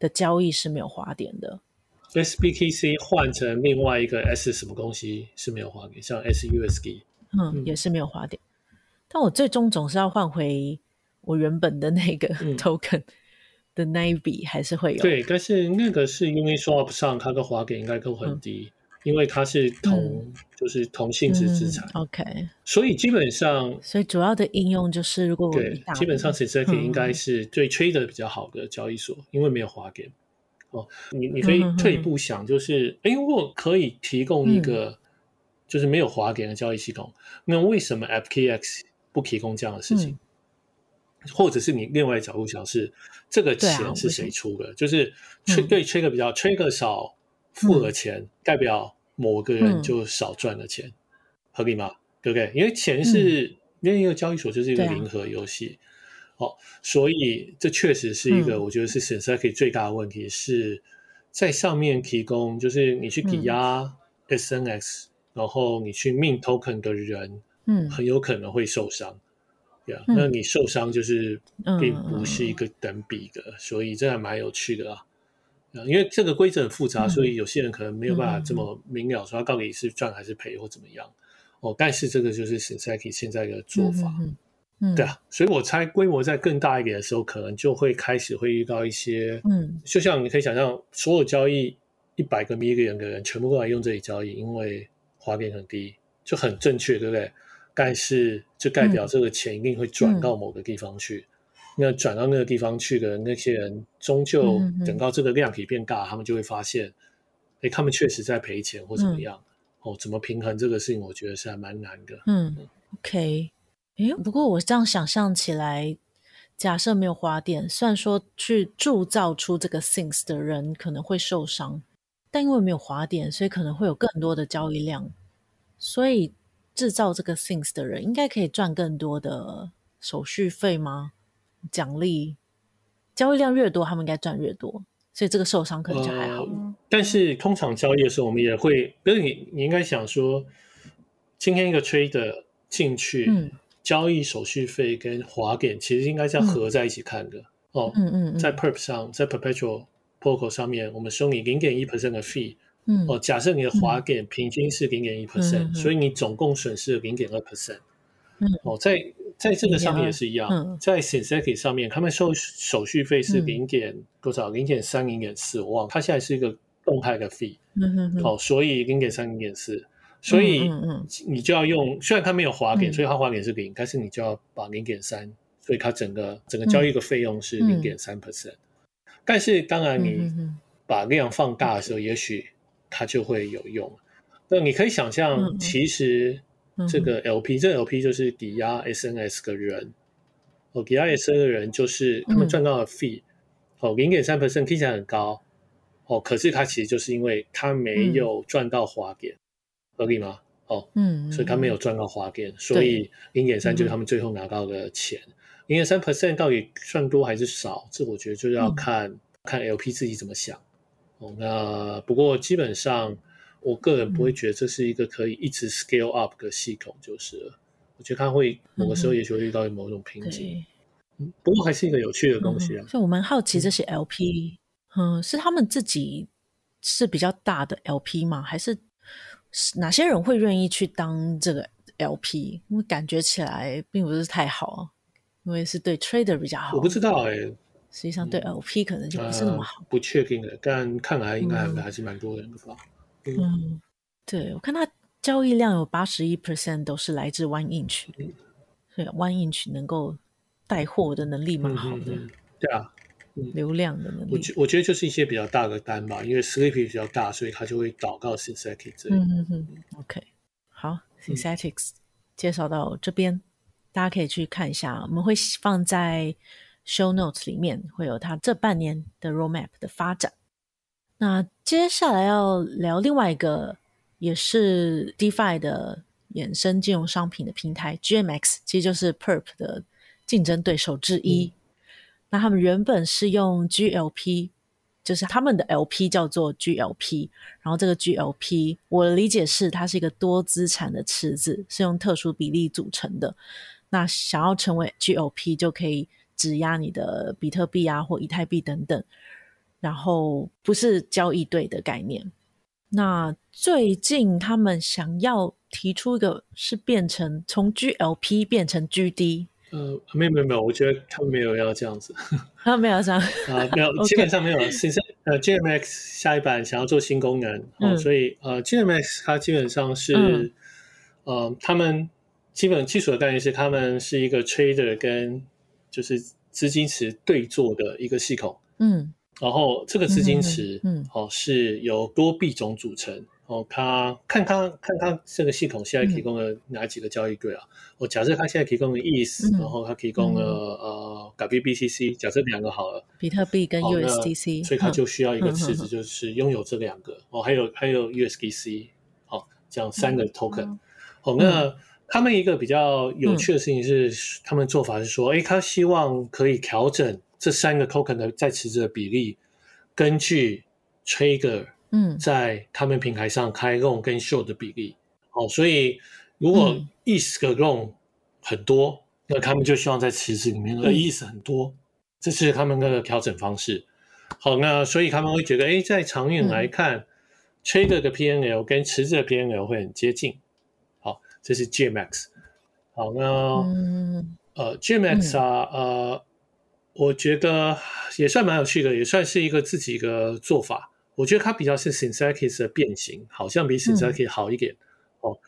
的交易是没有滑点的。SBTC 换成另外一个 S 什么东西是没有划点，像 SUSD，嗯，嗯。也是没有划点。但我最终总是要换回我原本的那个 *laughs* token 的那一笔，还是会有。对，但是那个是因为 Uniswap 上它的滑点应该都很低。嗯因为它是同，嗯、就是同性质资产，嗯，OK，所以基本上，所以主要的应用就是，如果我对，基本上 Synthetix 应该是对 trader 比较好的交易所，嗯、因为没有滑点，哦，你你可以退一步想，就是哎、嗯，如果可以提供一个就是没有滑点的交易系统，嗯、那为什么 FTX 不提供这样的事情？嗯、或者是你另外角度想是这个钱是谁出的？啊、就是吹对吹个比较吹个少付了钱，嗯、代表某个人就少赚了钱，嗯、合理吗？对不对？因为钱是、嗯、因为一个交易所就是一个零和游戏。哦，所以这确实是一个，我觉得是 Synthetic 最大的问题，是在上面提供，就是你去抵押 SNX，然后你去 mint token 的人，嗯，很有可能会受伤，对啊，那你受伤就是并不是一个等比的，所以这还蛮有趣的啊，因为这个规则很复杂，所以有些人可能没有办法这么明了说他到底是赚还是赔或怎么样，哦，但是这个就是 Synthetic 现在的做法。嗯，对啊，所以我猜规模在更大一点的时候，可能就会开始会遇到一些，嗯，就像你可以想象，所有交易一百个 million 的人全部过来用这里交易，因为滑点很低，就很正确，对不对？但是就代表这个钱一定会转到某个地方去，嗯、那转到那个地方去的那些人，终究等到这个量体变大，他们就会发现，哎，他们确实在赔钱或怎么样，嗯、哦，怎么平衡这个事情，我觉得是还蛮难的。嗯，嗯，OK。诶，不过我这样想象起来，假设没有滑点，虽然说去铸造出这个 things 的人可能会受伤，但因为没有滑点，所以可能会有更多的交易量，所以制造这个 things 的人应该可以赚更多的手续费吗？奖励交易量越多，他们应该赚越多，所以这个受伤可能就还好。呃，但是通常交易的时候，我们也会，可是你你应该想说，今天一个 trader 进去，嗯。交易手续费跟滑点其实应该是要合在一起看的、嗯、哦。嗯嗯，嗯在 Perp 上，在 Perpetual Protocol 上面，我们收你零点一 percent 的 fee。嗯哦，假设你的滑点平均是零点一 percent，所以你总共损失了零点二 percent。嗯哦，在在这个上面也是一样，嗯、在 Synthetic 上面，他们收手续费是零点多少？零点三、零点四，我忘了。它现在是一个动态的 fee。嗯嗯嗯。哦，所以零点三、零点四。所以你就要用，虽然它没有滑点，所以它滑点是零，但是你就要把零点三，所以它整个整个交易的费用是零点三 percent。但是当然你把量放大的时候，也许它就会有用。那你可以想象，其实这个 LP，这个 LP 就是抵押 SNS 的人，哦，抵押 SNS 的人就是他们赚到的 fee，哦，零点三 percent 听起来很高，哦，可是它其实就是因为他没有赚到滑点。合理吗？哦，嗯，所以他没有赚到滑点，所以零点三就是他们最后拿到的钱。零点三 percent 到底算多还是少？这我觉得就要看、嗯、看 LP 自己怎么想。哦，那不过基本上，我个人不会觉得这是一个可以一直 scale up 的系统，就是了。我觉得他会某个时候也许会遇到某种瓶颈。嗯，不过还是一个有趣的东西啊。所以我们好奇，这些 LP，嗯，是他们自己是比较大的 LP 吗？还是？哪些人会愿意去当这个 LP？因为感觉起来并不是太好，因为是对 trader 比较好。我不知道哎、欸，实际上对 LP 可能就不是那么好。呃、不确定的，但看来应该还还是蛮多人的吧。嗯，嗯对，我看他交易量有八十一 percent 都是来自 One Inch，、嗯、所以 One Inch 能够带货的能力蛮好的。对啊。流量的能力，我觉我觉得就是一些比较大的单吧，因为 Sleepy 比较大，所以它就会祷告 Synthetic 这里。嗯嗯嗯，OK，好，Synthetics、嗯、介绍到这边，大家可以去看一下，我们会放在 Show Notes 里面，会有它这半年的 Roadmap 的发展。那接下来要聊另外一个，也是 DeFi 的衍生金融商品的平台 GMX，其实就是 Perp 的竞争对手之一。嗯那他们原本是用 GLP，就是他们的 LP 叫做 GLP，然后这个 GLP 我理解是它是一个多资产的池子，是用特殊比例组成的。那想要成为 GLP 就可以质押你的比特币啊或以太币等等，然后不是交易对的概念。那最近他们想要提出一个是变成从 GLP 变成 GD。呃，没有没有没有，我觉得他们没有要这样子。*laughs* 他没有这样 *laughs* 啊，没有，基本上没有。现在呃，GMX 下一版想要做新功能，哦，所以呃，GMX 它基本上是呃，他们基本基础的概念是，他们是一个 trader 跟就是资金池对做的一个系统。嗯，然后这个资金池，嗯，哦，是由多币种组成。哦，他看他看他这个系统现在提供了哪几个交易对啊？我假设他现在提供了 ETH，然后他提供了呃 WBCC，假设两个好了，比特币跟 USDC，所以他就需要一个池子，就是拥有这两个。哦，还有还有 USDC，好，这样三个 token。好，那他们一个比较有趣的事情是，他们做法是说，哎，他希望可以调整这三个 token 的在池子的比例，根据 trigger。嗯，在他们平台上开 long 跟 short 的比例，哦，所以如果 ETH 的 long 很多，嗯、那他们就希望在池子里面的 ETH 很多，嗯、这是他们的调整方式。好，那所以他们会觉得，哎，在长远来看、嗯、，trader 的 PNL 跟池子的 PNL 会很接近。好，这是 G Max。好，那、嗯、呃，G Max 啊，嗯、呃，我觉得也算蛮有趣的，也算是一个自己的做法。我觉得它比较是 Synthetix 的变形，好像比 Synthetix 好一点。嗯、哦，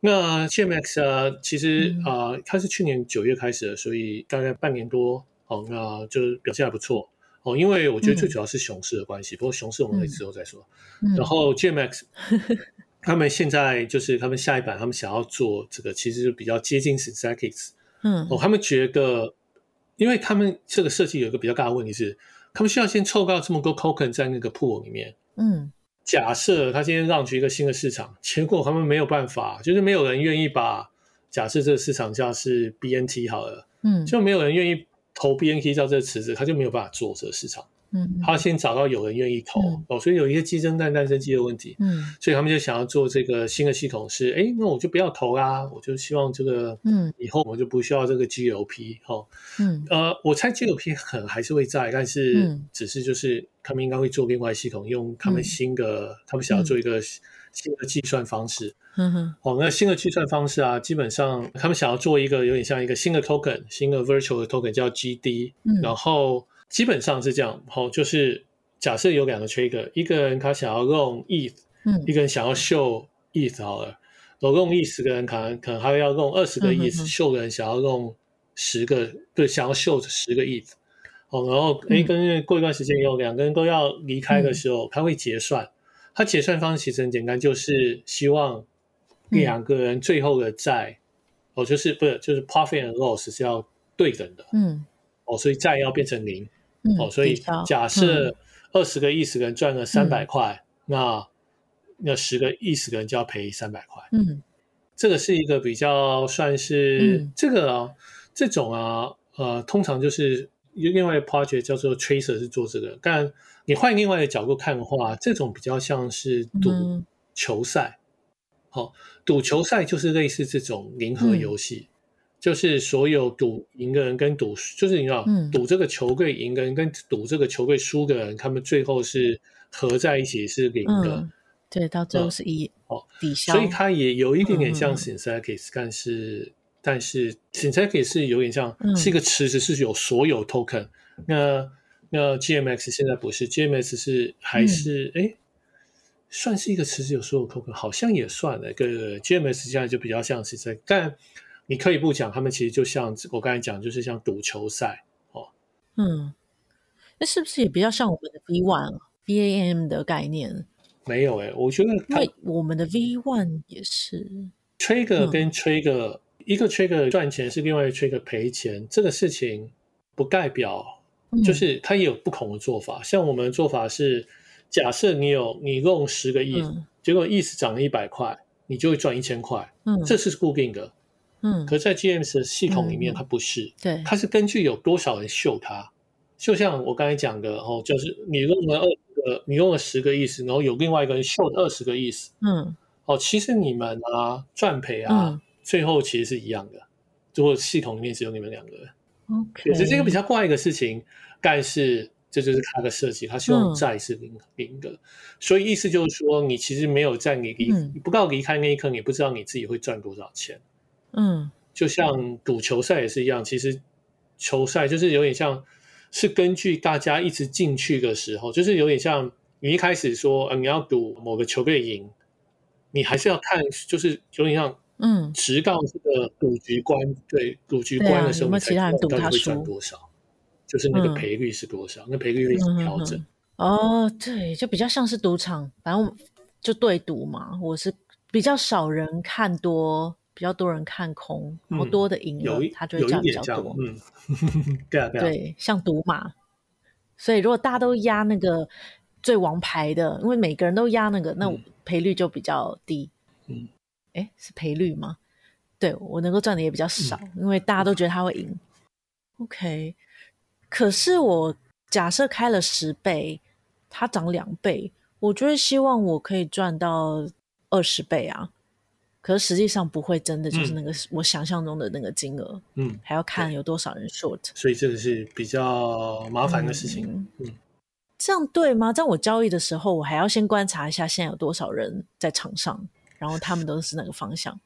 那 GMX 啊，其实啊、它是去年九月开始的，所以大概半年多，哦，那就表现还不错。哦，因为我觉得最主要是熊市的关系，嗯、不过熊市我们之后再说。嗯、然后 GMX，*laughs* 他们现在就是他们下一版，他们想要做这个，其实就比较接近 Synthetix。嗯，哦，他们觉得，因为他们这个设计有一个比较大的问题是。他们需要先凑到这么多 token 在那个 pool 里面。嗯，假设他今天让出一个新的市场，结果他们没有办法，就是没有人愿意把假设这个市场价是 BNT 好了，嗯，就没有人愿意投 BNT 到这个池子，他就没有办法做这个市场。嗯，他先找到有人愿意投、嗯、哦，所以有一些鸡生蛋蛋生鸡的问题。嗯，所以他们就想要做这个新的系统是，哎，那我就不要投啦，我就希望这个，嗯，以后我就不需要这个 GLP 哈。嗯，呃，我猜 GLP 可能还是会在，但是只是就是他们应该会做另外系统，用他们新的，嗯、他们想要做一个新的计算方式。嗯哼，哦，那新的计算方式啊，基本上他们想要做一个有点像一个新的 token，新的 virtual 的 token 叫 GD，嗯，然后。基本上是这样，好，就是假设有两个 trigger，一个人他想要用 ETH，嗯，一个人想要秀 ETH 好了，我用 ETH 个人可能可能还要用二十个 ETH，秀的人想要用十个，对，想要秀十个 ETH，哦，然后诶，跟过一段时间以后，两个人都要离开的时候，他会结算，他结算方式其实很简单，就是希望两个人最后的债，哦，就是不是就是 profit and loss 是要对等的，嗯，哦，所以债要变成零。哦，所以假设二十个 ETH 的人赚了三百块，嗯、那那十个 ETH 的人就要赔三百块。嗯，这个是一个比较算是、嗯、这个啊，这种啊，呃，通常就是另外一个 project 叫做 Tracer 是做这个。但你换另外一个角度看的话，这种比较像是赌球赛。好、赌球赛就是类似这种零和游戏。嗯就是所有赌赢的人跟赌，就是你知道，赌这个球队赢的人跟赌这个球队输的人，他们最后是合在一起是零的。对，到最后是一哦抵消。所以它也有一点点像 Synthetix，但是但是 Synthetix 是有点像是一个池子，是有所有 token。那那 GMX 现在不是，GMX 是还是哎，算是一个池子有所有 token，好像也算了。个 GMX 现在就比较像是在但。你可以不讲，他们其实就像我刚才讲，就是像赌球赛哦。嗯，那是不是也比较像我们的 V One VAM 的概念？没有诶、欸，我觉得因为我们的 V One 也是 Trigger 跟 Trigger，、嗯、一个 Trigger 赚钱是另外一个 Trigger 赔钱，这个事情不代表就是它也有不同的做法。嗯、像我们的做法是，假设你有你用十个亿，嗯、结果 ETH 涨了一百块，你就会赚一千块，嗯，这是固定的。嗯，可是在 GMS 的系统里面，它不是，嗯、对，它是根据有多少人秀它，就像我刚才讲的哦，就是你用了二十个，你用了十个 ETH，然后有另外一个人秀二十个 ETH，嗯，哦，其实你们啊赚赔啊，嗯、最后其实是一样的，如果系统里面只有你们两个人，OK，也是这个比较怪的事情，但是这就是它的设计，它希望债是零零的，嗯、所以意思就是说，你其实没有在你离，嗯、你不告离开那一刻，你不知道你自己会赚多少钱。嗯，就像赌球赛也是一样，其实球赛就是有点像是根据大家一直进去的时候，就是有点像你一开始说，呃，你要赌某个球队赢，你还是要看，就是有点像，嗯，直到这个赌局关，对，赌局关的时候，你才知道到底会赚多少，就是那个赔率是多少，那赔率会调整。哦，对，就比较像是赌场，反正就对赌嘛。我是比较少人看多，比较多人看空，然后多的赢了，它就会赚比较多。嗯，*laughs* 对啊，对啊，对，像赌马。所以如果大家都压那个最王牌的，因为每个人都压那个，那赔率就比较低。嗯，哎，是赔率吗？对，我能够赚的也比较少，嗯，因为大家都觉得他会赢。OK，可是我假设开了十倍。它涨两倍，我就会希望我可以赚到二十倍啊！可是实际上不会真的就是那个我想象中的那个金额，嗯，还要看有多少人 short，所以这个是比较麻烦的事情。嗯，嗯，这样对吗？在我交易的时候，我还要先观察一下现在有多少人在场上，然后他们都是哪个方向。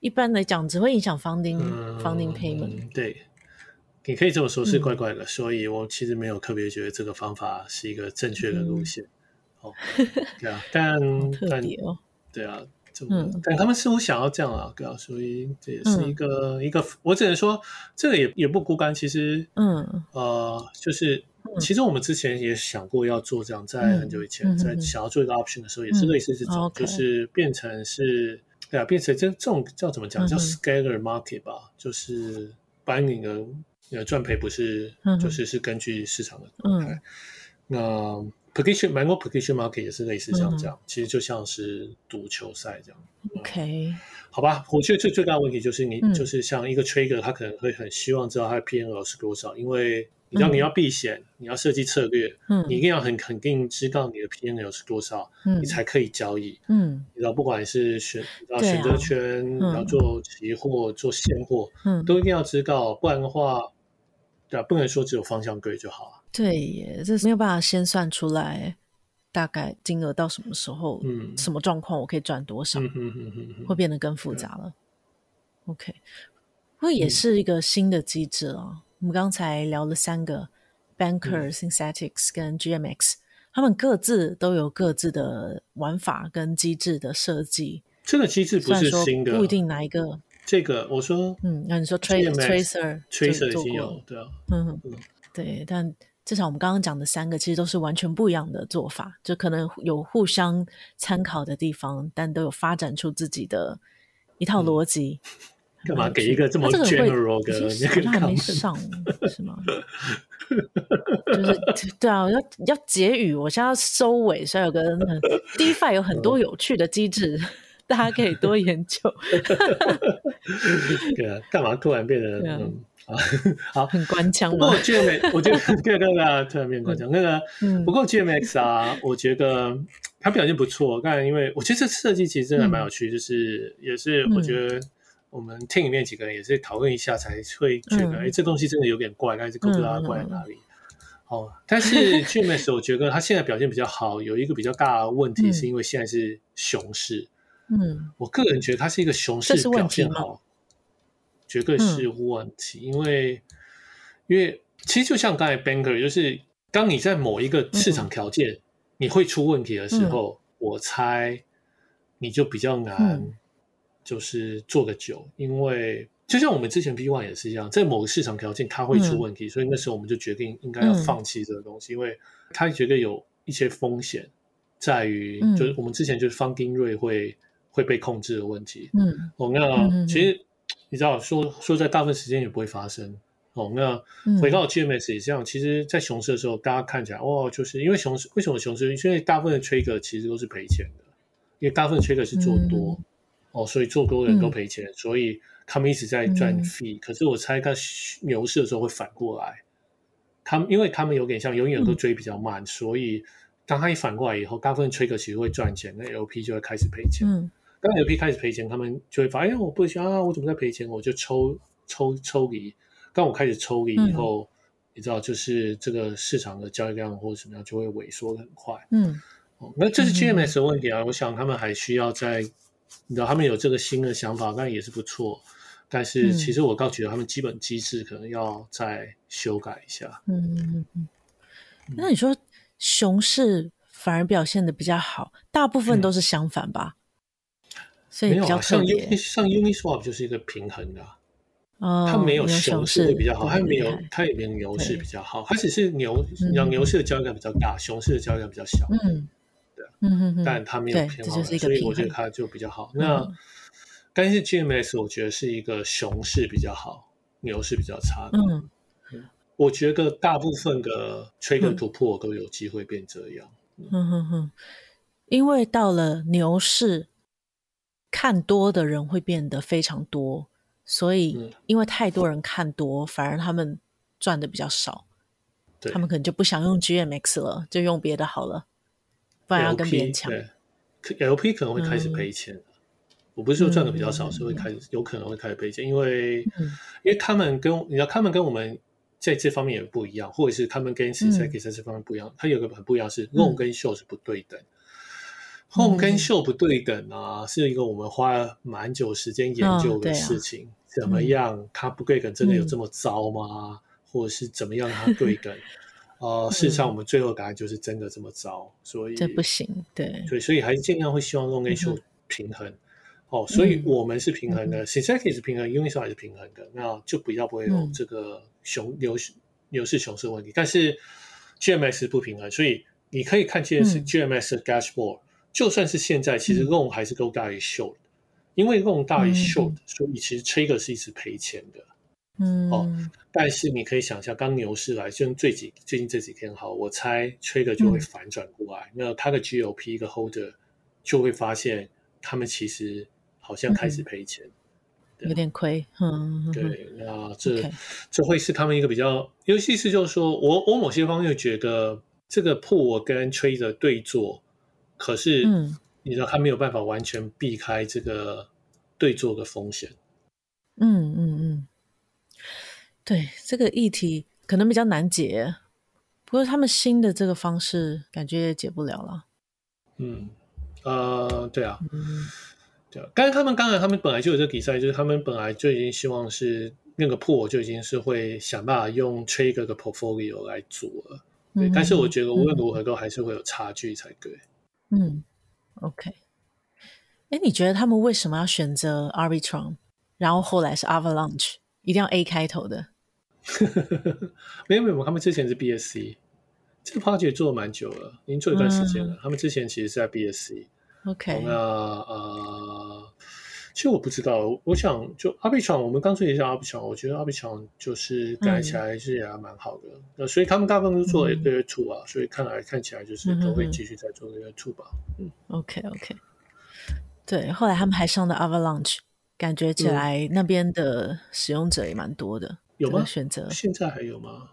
一般来讲，只会影响 funding、嗯、funding payment。对。你可以这么说，是怪怪的，嗯，所以我其实没有特别觉得这个方法是一个正确的路线。哦，对啊，但但对啊，这么，嗯，但他们似乎想要这样啊，对啊，所以这也是一个，嗯，一个，我只能说这个也也不孤单。其实，嗯，呃，就是其实我们之前也想过要做这样，在很久以前，嗯，在想要做一个 option 的时候，也是类似这种，嗯，就是变成是，对啊，变成这这种叫怎么讲，叫 scalar market 吧，就是把你的。呃，赚赔不是，就是是根据市场的状态。嗯、那 prediction 蛮多 prediction market 也是类似像这样，嗯，其实就像是赌球赛这样。OK，好吧，我觉得最最大的问题就是你，嗯、就是像一个 trader，他可能会很希望知道他的 PNL 是多少，因为你知道你要避险，嗯，你要设计策略，嗯，你一定要很肯定知道你的 PNL 是多少，嗯，你才可以交易。嗯，你知道不管是选然后选择权，然后做期货，做现货，嗯，都一定要知道，不然的话。对啊，不能说只有方向对就好啊。对耶，这是没有办法先算出来大概金额到什么时候，嗯，什么状况我可以赚多少，嗯嗯嗯嗯，会变得更复杂了。OK，不过也是一个新的机制啊、嗯。我们刚才聊了三个，Banker、嗯、Synthetics 跟 GMX，他们各自都有各自的玩法跟机制的设计。这个机制不是新的，不一定哪一个。这个我说，嗯，那你说 Tracer Tracer 已经有，对啊，嗯嗯，对，但至少我们刚刚讲的三个其实都是完全不一样的做法，就可能有互相参考的地方，但都有发展出自己的一套逻辑。干嘛给一个这么 general 的？那个还没上是吗？就是对啊，要要结语，我现在要收尾，所以有个 *laughs* DeFi 有很多有趣的机制。大家可以多研究。*laughs* 对啊，干嘛突然变得 *laughs* 嗯啊 *laughs* 好很官腔？不过 GMX，*laughs* 我觉得对对对，突然变官腔。那个不过 GMX 啊，我觉得他表现不错。刚才因为我觉得这设计其实真的蛮有趣，就是也是我觉得我们 team 里面几个人也是讨论一下才会觉得，哎，这东西真的有点怪，但是不知道它怪在哪里。哦，但是 GMX 我觉得它现在表现比较好，有一个比较大的问题是因为现在是熊市。嗯，我个人觉得它是一个熊市表现好，绝对是问题。因为，因为其实就像刚才 Banker，就是当你在某一个市场条件你会出问题的时候，我猜你就比较难，就是做个久。因为就像我们之前 B One 也是一样，在某个市场条件它会出问题，所以那时候我们就决定应该要放弃这个东西，因为它觉得有一些风险在于，就是我们之前就是 funding rate 会。会被控制的问题。嗯，哦，那其实你知道，说说在大部分时间也不会发生。哦，那回到 GMS 也这样。其实，在熊市的时候，大家看起来，哦，就是因为熊市，为什么熊市？因为大部分的 trader 其实都是赔钱的，因为大部分 trader 是做多，哦，所以做多的人都赔钱，所以他们一直在赚 fee。可是我猜，看牛市的时候会反过来，他们因为他们有点像永远都追比较慢，所以当他一反过来以后，大部分 trader 其实会赚钱，那 LP 就会开始赔钱。嗯。当 LP 开始赔钱，他们就会发现，哎，我不行啊，我怎么在赔钱？我就抽抽抽离。当我开始抽离以后，嗯，你知道，就是这个市场的交易量或者什么样就会萎缩的很快。嗯，哦，那这是 GMS 的问题啊。我想他们还需要在，你知道，他们有这个新的想法，但也是不错。但是其实我倒觉得他们基本机制可能要再修改一下。嗯嗯嗯嗯。那你说熊市反而表现的比较好，大部分都是相反吧？嗯没有啊，像 Uni 像 Uniswap 就是一个平衡的，哦，它没有熊市会比较好，它没有它也没有牛市比较好，它只是牛让牛市的交易量比较大，熊市的交易量比较小。嗯，对，嗯嗯但它没有偏好，所以我觉得它就比较好。那但是 GMS 我觉得是一个熊市比较好，牛市比较差的。嗯。我觉得大部分的 trader 突破都有机会变这样。嗯哼哼，因为到了牛市，看多的人会变得非常多，所以因为太多人看多，反而他们赚的比较少。对，他们可能就不想用 GMX 了，就用别的好了，不然要跟别人抢。对，LP 可能会开始赔钱。嗯、我不是说赚的比较少，是会开始有可能会开始赔钱，因为、嗯、因为他们跟你知道，他们跟我们。在这方面也不一样，或者是他们跟 Synthetic 在这方面不一样。它、嗯、有个很不一样是 Long 跟 Short 是不对等。嗯、跟 Short 不对等啊，是一个我们花了蛮久时间研究的事情。哦啊、怎么样它不对等？真的有这么糟吗？嗯、或者是怎么样它对等？*laughs* 呃，事实上我们最后答案就是真的这么糟，所以这不行。对，对，所以还是尽量会希望 Long 跟 Short 平衡。嗯、哦，所以我们是平衡的、嗯、，Synthetic 是平衡，Uniswap 也是平衡的，那就比较不会有这个。嗯熊牛牛市熊市问题，但是 GMS 不平衡，所以你可以看见是 GMS 的 dashboard，、嗯、就算是现在，其实 long 还是 go 大于 short，、嗯、因为 long 大于 short，、嗯、所以其实 trader 是一直赔钱的。嗯，哦，但是你可以想象，刚牛市来，就最近最近这几天好，我猜 trader 就会反转过来，嗯、那他的 GOP 一个 holder 就会发现，他们其实好像开始赔钱。嗯有点亏，嗯，对，那这.这会是他们一个比较，尤其是就是说我我某些方面觉得这个 pool 跟 trader 对做，可是，嗯，你知道他没有办法完全避开这个对做的风险，嗯嗯嗯，对，这个议题可能比较难解，不过他们新的这个方式感觉也解不了了，嗯，呃，对啊。嗯刚才他们刚才他们本来就有这个比赛，就是他们本来就已经希望是那个 pool 就已经是会想办法用 trader 的 portfolio 来做了，对。嗯、但是我觉得无论如何都还是会有差距才对。嗯，OK。哎，你觉得他们为什么要选择 Arbitron，然后后来是 Avalanche，一定要 A 开头的？*laughs* 没有没有，他们之前是 BSC，这个 project 做了蛮久了，已经做一段时间了。嗯、他们之前其实是在 BSC。OK，那呃，其实我不知道，我想就 Arbitrum，我们刚做一下 Arbitrum，我觉得 Arbitrum 就是改起来是也还蛮好的。那、嗯、所以他们大部分都做 Layer Two 啊，嗯、所以看来看起来就是都会继续在做 Layer Two 吧。嗯，OK OK，对，后来他们还上的 Avalanche，感觉起来那边的使用者也蛮多的，有吗？选择现在还有吗？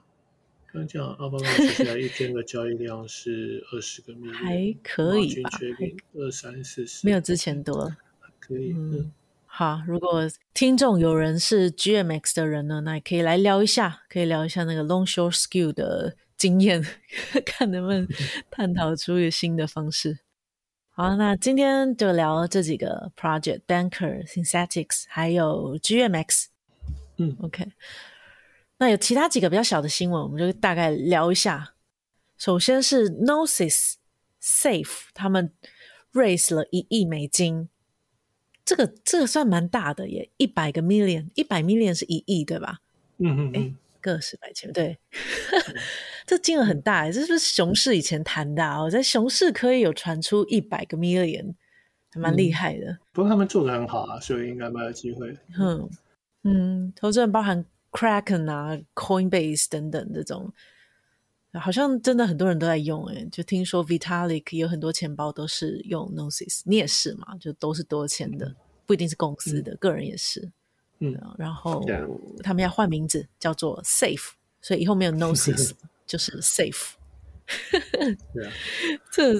刚讲阿巴拉现在一天的交易量是二十个 *laughs* million，还可以吧？二三四十，没有之前多。可以。嗯，好，如果听众有人是 GMX 的人呢，那也可以来聊一下，可以聊一下那个 Long Short Skew 的经验，*laughs* 看能不能 *laughs* 探讨出一个新的方式。好，那今天就聊这几个 project banker、synthetics，还有 GMX。嗯，OK。那有其他几个比较小的新闻，我们就大概聊一下。首先是 Gnosis Safe，他们 raise 了一亿美金，这个这个算蛮大的耶，一百个 million，一百 million 是一亿对吧？嗯嗯嗯，个十百千对，*laughs* 这金额很大耶，这是不是熊市以前谈的啊？我在熊市可以有传出一百个 million，还蛮厉害的。嗯、不过他们做的很好啊，所以应该蛮有机会。嗯嗯，投资人包含。Kraken 啊，Coinbase 等等这种，好像真的很多人都在用诶。就听说 Vitalik 有很多钱包都是用 Gnosis，你也是嘛？就都是多钱的，不一定是公司的，嗯、个人也是。嗯，然后他们要换名字叫做 Safe，所以以后没有 Gnosis *laughs* 就是 Safe。*laughs* 这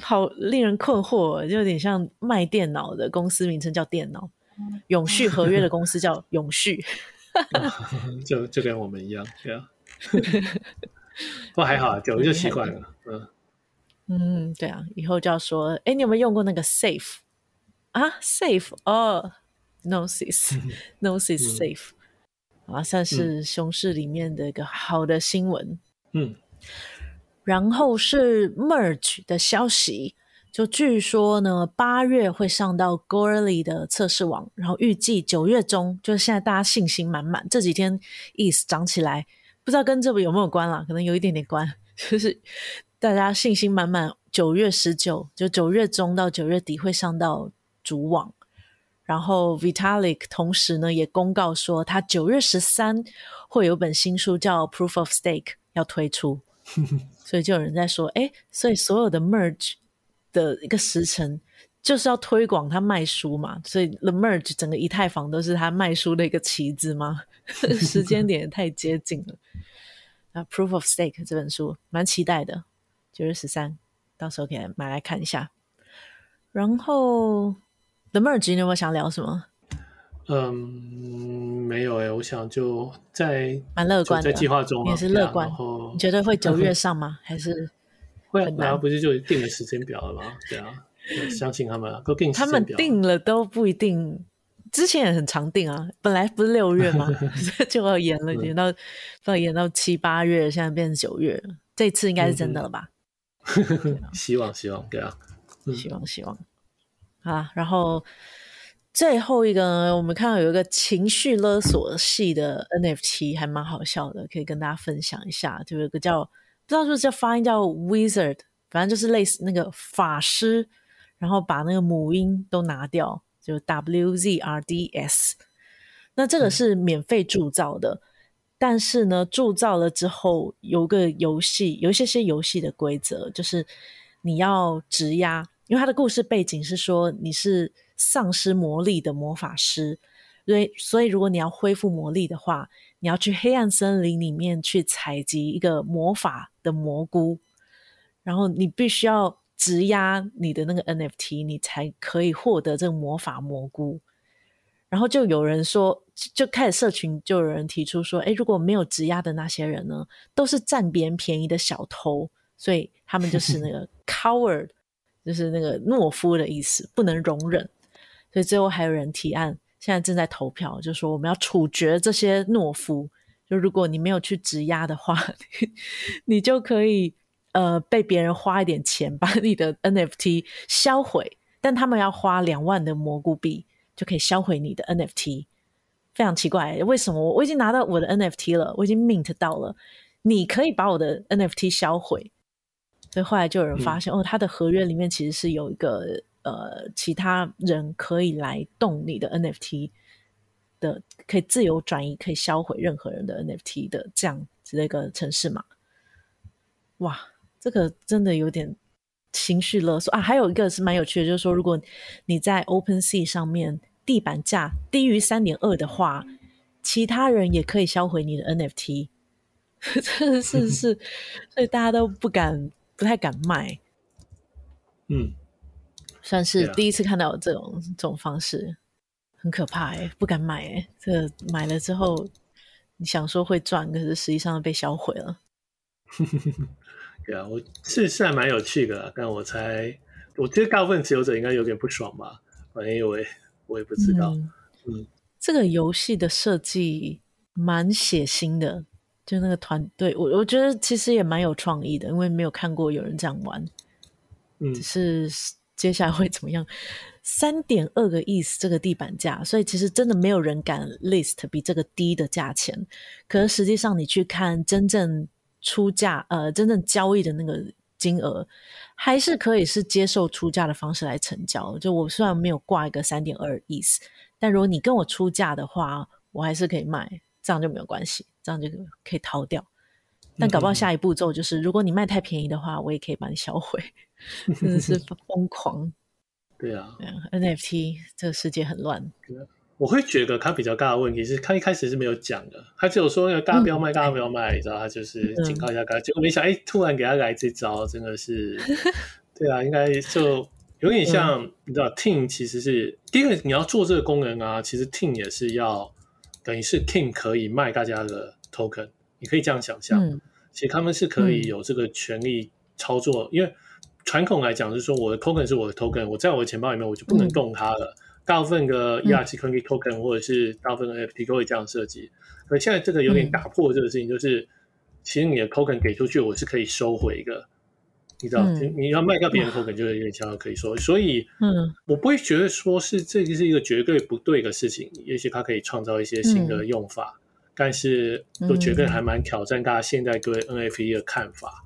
好令人困惑，就有点像卖电脑的公司名称叫电脑，永续合约的公司叫永续。*laughs* 就就跟我们一样，对啊，*laughs* 不过还好啊，久了就习惯了。嗯嗯，对啊，以后就要说，哎，你有没有用过那个 Safe 啊？Safe 哦，Gnosis，Gnosis *laughs* Safe，啊，算是熊市里面的一个好的新闻。嗯，然后是 Merge 的消息就据说呢，八月会上到 Goerli 的测试网，然后预计九月中，就是现在大家信心满满。这几天 ETH 涨起来，不知道跟这个有没有关啦？可能有一点点关，*laughs* 就是大家信心满满。九月十九，就九月中到九月底会上到主网。然后 Vitalik 同时呢也公告说，他九月十三会有本新书叫 Proof of Stake 要推出，*laughs* 所以就有人在说，哎，所以所有的 Merge。的一个时辰，就是要推广他卖书嘛，所以 The Merge 整个以太坊都是他卖书的一个旗子吗？*laughs* 时间点也太接近了。那，Proof of Stake 这本书蛮期待的，九月十三，到时候可以买来看一下。然后 The Merge 你有没有想聊什么？嗯，没有哎、欸，我想就在蛮乐观的，在计划中也是乐观。你觉得会九月 *laughs* 上吗？还是？会，然后不是就定了时间表了吗？对啊，相信他们都定。他们定了都不一定，之前也很常定啊。本来不是六月吗？*laughs* 就要延了，延到要延到七八月，现在变成九月了。这次应该是真的了吧？*laughs* 希望希望对啊，希望希望。啊，然后最后一个呢，我们看到有一个情绪勒索系的 NFT，还蛮好笑的，可以跟大家分享一下。就有一个叫。不知道是不是叫发音叫 wizard，反正就是类似那个法师，然后把那个母音都拿掉，就 W Z R D S。那这个是免费铸造的，嗯、但是呢，铸造了之后有个游戏，有一些些游戏的规则，就是你要质押，因为它的故事背景是说你是丧失魔力的魔法师，所以所以如果你要恢复魔力的话。你要去黑暗森林里面去采集一个魔法的蘑菇，然后你必须要质押你的那个 NFT，你才可以获得这个魔法蘑菇。然后就有人说，就开始社群就有人提出说，诶，如果没有质押的那些人呢，都是占别人便宜的小偷，所以他们就是那个 *laughs* coward，就是那个懦夫的意思，不能容忍。所以最后还有人提案。现在正在投票，就说我们要处决这些懦夫。就如果你没有去质押的话，*laughs* 你就可以呃被别人花一点钱把你的 NFT 销毁，但他们要花两万的蘑菇币就可以销毁你的 NFT。非常奇怪，为什么我我已经拿到我的 NFT 了，我已经 mint 到了，你可以把我的 NFT 销毁？所以后来就有人发现，嗯、哦，他的合约里面其实是有一个。呃，其他人可以来动你的 NFT 的，可以自由转移，可以销毁任何人的 NFT 的这样子的一个程式码。哇，这个真的有点情绪勒索啊！还有一个是蛮有趣的，就是说，如果你在 OpenSea 上面地板价低于三点二的话，其他人也可以销毁你的 NFT。*laughs* 真的是是，所以大家都不敢，不太敢卖。嗯。算是第一次看到这种.这种方式，很可怕哎，不敢买哎。这个、买了之后，你想说会赚，可是实际上被销毁了。*laughs* 对啊，我是是还蛮有趣的，但我猜，我觉得大部分持有者应该有点不爽吧。反正因为我也不知道。嗯，嗯这个游戏的设计蛮血腥的，就那个团队，我我觉得其实也蛮有创意的，因为没有看过有人这样玩。嗯，只是。接下来会怎么样？三点二个 ETH 这个地板价，所以其实真的没有人敢 list 比这个低的价钱。可是实际上你去看真正出价，呃，真正交易的那个金额，还是可以是接受出价的方式来成交。就我虽然没有挂一个三点二 ETH，但如果你跟我出价的话，我还是可以卖，这样就没有关系，这样就可以逃掉。但搞不好下一步骤就是，如果你卖太便宜的话，我也可以把你销毁。真的是 *laughs* 疯狂，对啊，对啊，NFT 这个世界很乱。我会觉得他比较大的问题是他一开始是没有讲的，他只有说大家不要卖，嗯、大家不要卖，你知道，他就是警告一下大家。结果没想，哎，突然给他来这招，真的是，*laughs* 对啊，应该就有点像，嗯、你知道，Ting 其实是第一个你要做这个功能啊，其实 Ting 也是要等于是 Ting 可以卖大家的 Token，你可以这样想象，嗯，其实他们是可以有这个权利操作，嗯、因为。传统来讲，是说我的 token 是我的 token，我在我的钱包里面，我就不能动它了。嗯、大部分的 ERC20 token、嗯、或者是大部分的 NFT 都会这样设计。可现在这个有点打破这个事情，就是、嗯、其实你的 token 给出去，我是可以收回的。你知道，嗯、你要卖掉别人 token 就是有点像可以说，所以，嗯，我不会觉得说是这个是一个绝对不对的事情，也许它可以创造一些新的用法，嗯、但是我觉得还蛮挑战大家现在对 NFT 的看法，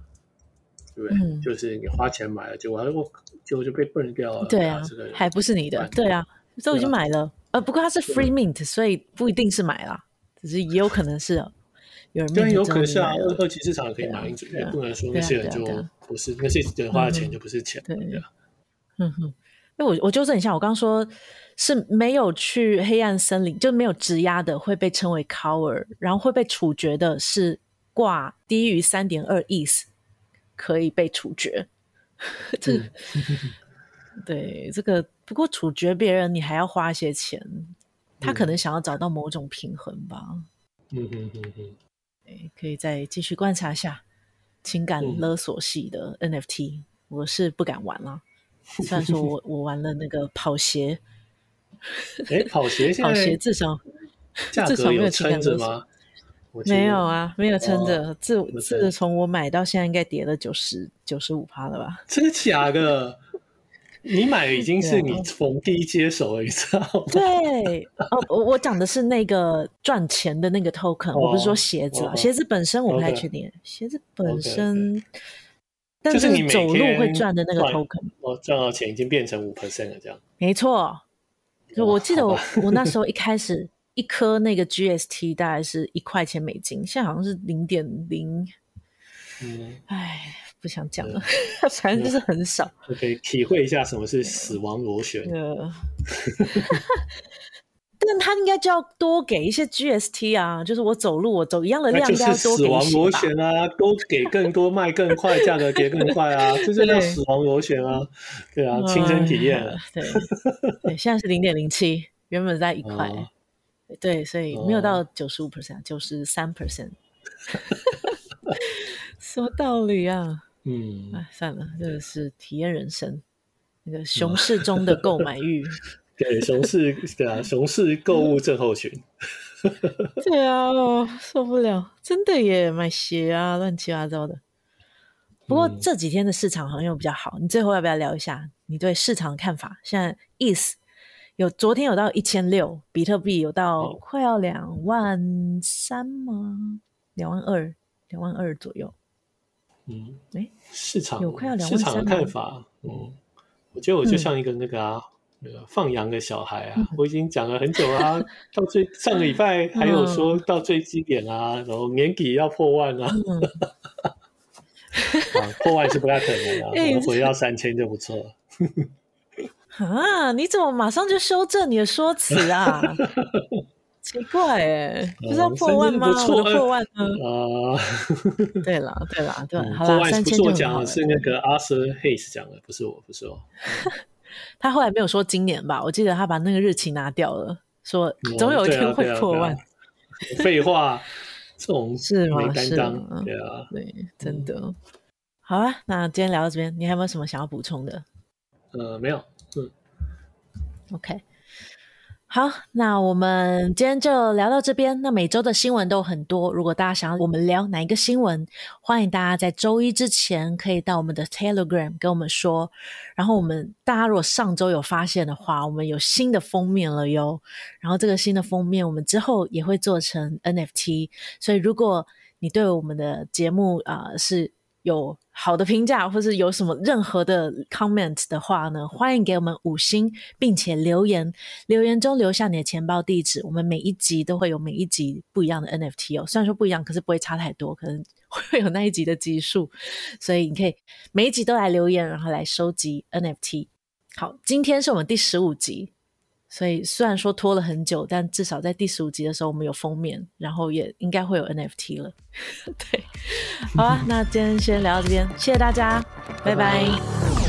对不对？嗯、就是你花钱买了，结果还我结果就被 burn 掉了，对啊，这个还不是你的，对啊，都已经买了，呃，不过它是 free mint，所以不一定是买了，只是也有可能是。*laughs* 对，有可能是啊，二二级市场也可以买进去，也不能说那些人就不是那些人花的钱就不是钱。对，嗯哼，因为我我纠正一下，我刚刚说是没有去黑暗森林，就没有质押的会被称为 cover，然后会被处决的是挂低于三点二 ETH 可以被处决。*laughs* 这个对这个，不过处决别人你还要花一些钱，他可能想要找到某种平衡吧。嗯哼哼哼。可以再继续观察一下情感勒索系的 NFT，、嗯、我是不敢玩了。*laughs* 虽然说我我玩了那个跑鞋，*laughs* 哎，跑鞋现在跑鞋至少 *laughs* 至少没有撑着吗？没有啊，没有撑着。哦、自自从我买到现在，应该跌了九十九十五趴了吧？真的假的？你买的已经是你逢低接手了，你知道吗？对，哦，我我讲的是那个赚钱的那个 token，、哦、我不是说鞋子啊，哦、鞋子本身我不太确定鞋子本身.但是你走路会赚的那个 token，我赚到钱已经变成五 percent 了，这样。没错，就我记得我我那时候 *laughs* 一开始一颗那个 GST 大概是一块钱美金，现在好像是零点零，嗯，哎。不想讲了，*laughs* 反正就是很少。可以体会一下什么是死亡螺旋。*laughs* 但他应该就要多给一些 GST 啊，就是我走路我走一样的量，应该要多给死亡螺旋啊，多给更多卖更快，价格跌更快啊，*laughs* 这就叫死亡螺旋啊。对啊，亲身体验。对对，现在是零点零七，原本在一块。对，所以没有到九十五 percent，九十三 percent。什么道理啊？嗯，哎，算了，这个是体验人生，那个熊市中的购买欲。*laughs* 对，熊市，对啊，熊市购物症候群。*laughs* 对啊，受不了，真的耶，买鞋啊，乱七八糟的。不过这几天的市场好像又比较好，你最后要不要聊一下你对市场的看法？现在意思有昨天有到一千六，比特币有到快要两万三吗？两万二，两万二左右。嗯，哎，市场有快要两市场的看法，嗯，我觉得我就像一个那个啊，那个放羊的小孩啊，我已经讲了很久啊，*laughs* 到最上个礼拜还有说到最低点啊，然后年底要破万啊，*laughs* 破万是不太可能的，*laughs* 我们回到三千就不错了。啊，你怎么马上就修正你的说辞啊？奇怪哎，不是要破万吗？我的破万呢？啊，对了对了对，好了，三千就讲的是那个 Arthur Hayes 讲的，不是我，不是我。*laughs* 他后来没有说今年吧？我记得他把那个日期拿掉了，说总有一天会破万。*laughs* 废话，这种是吗？是啊，对啊，对，真的。好啊，那今天聊到这边，你还有没有什么想要补充的？呃，没有。嗯，OK。好，那我们今天就聊到这边。那每周的新闻都很多，如果大家想要我们聊哪一个新闻，欢迎大家在周一之前可以到我们的 Telegram 跟我们说。然后我们大家如果上周有发现的话，我们有新的封面了哟。然后这个新的封面，我们之后也会做成 NFT。所以如果你对我们的节目啊、是有好的评价，或是有什么任何的 comment 的话呢，欢迎给我们五星，并且留言，留言中留下你的钱包地址。我们每一集都会有每一集不一样的 NFT 哦，虽然说不一样，可是不会差太多，可能会有那一集的集数，所以你可以每一集都来留言，然后来收集 NFT。好，今天是我们第十五集。所以虽然说拖了很久，但至少在第十五集的时候，我们有封面，然后也应该会有 NFT 了。*laughs* 对，好啊，那今天先聊到这边，谢谢大家，拜拜。拜拜。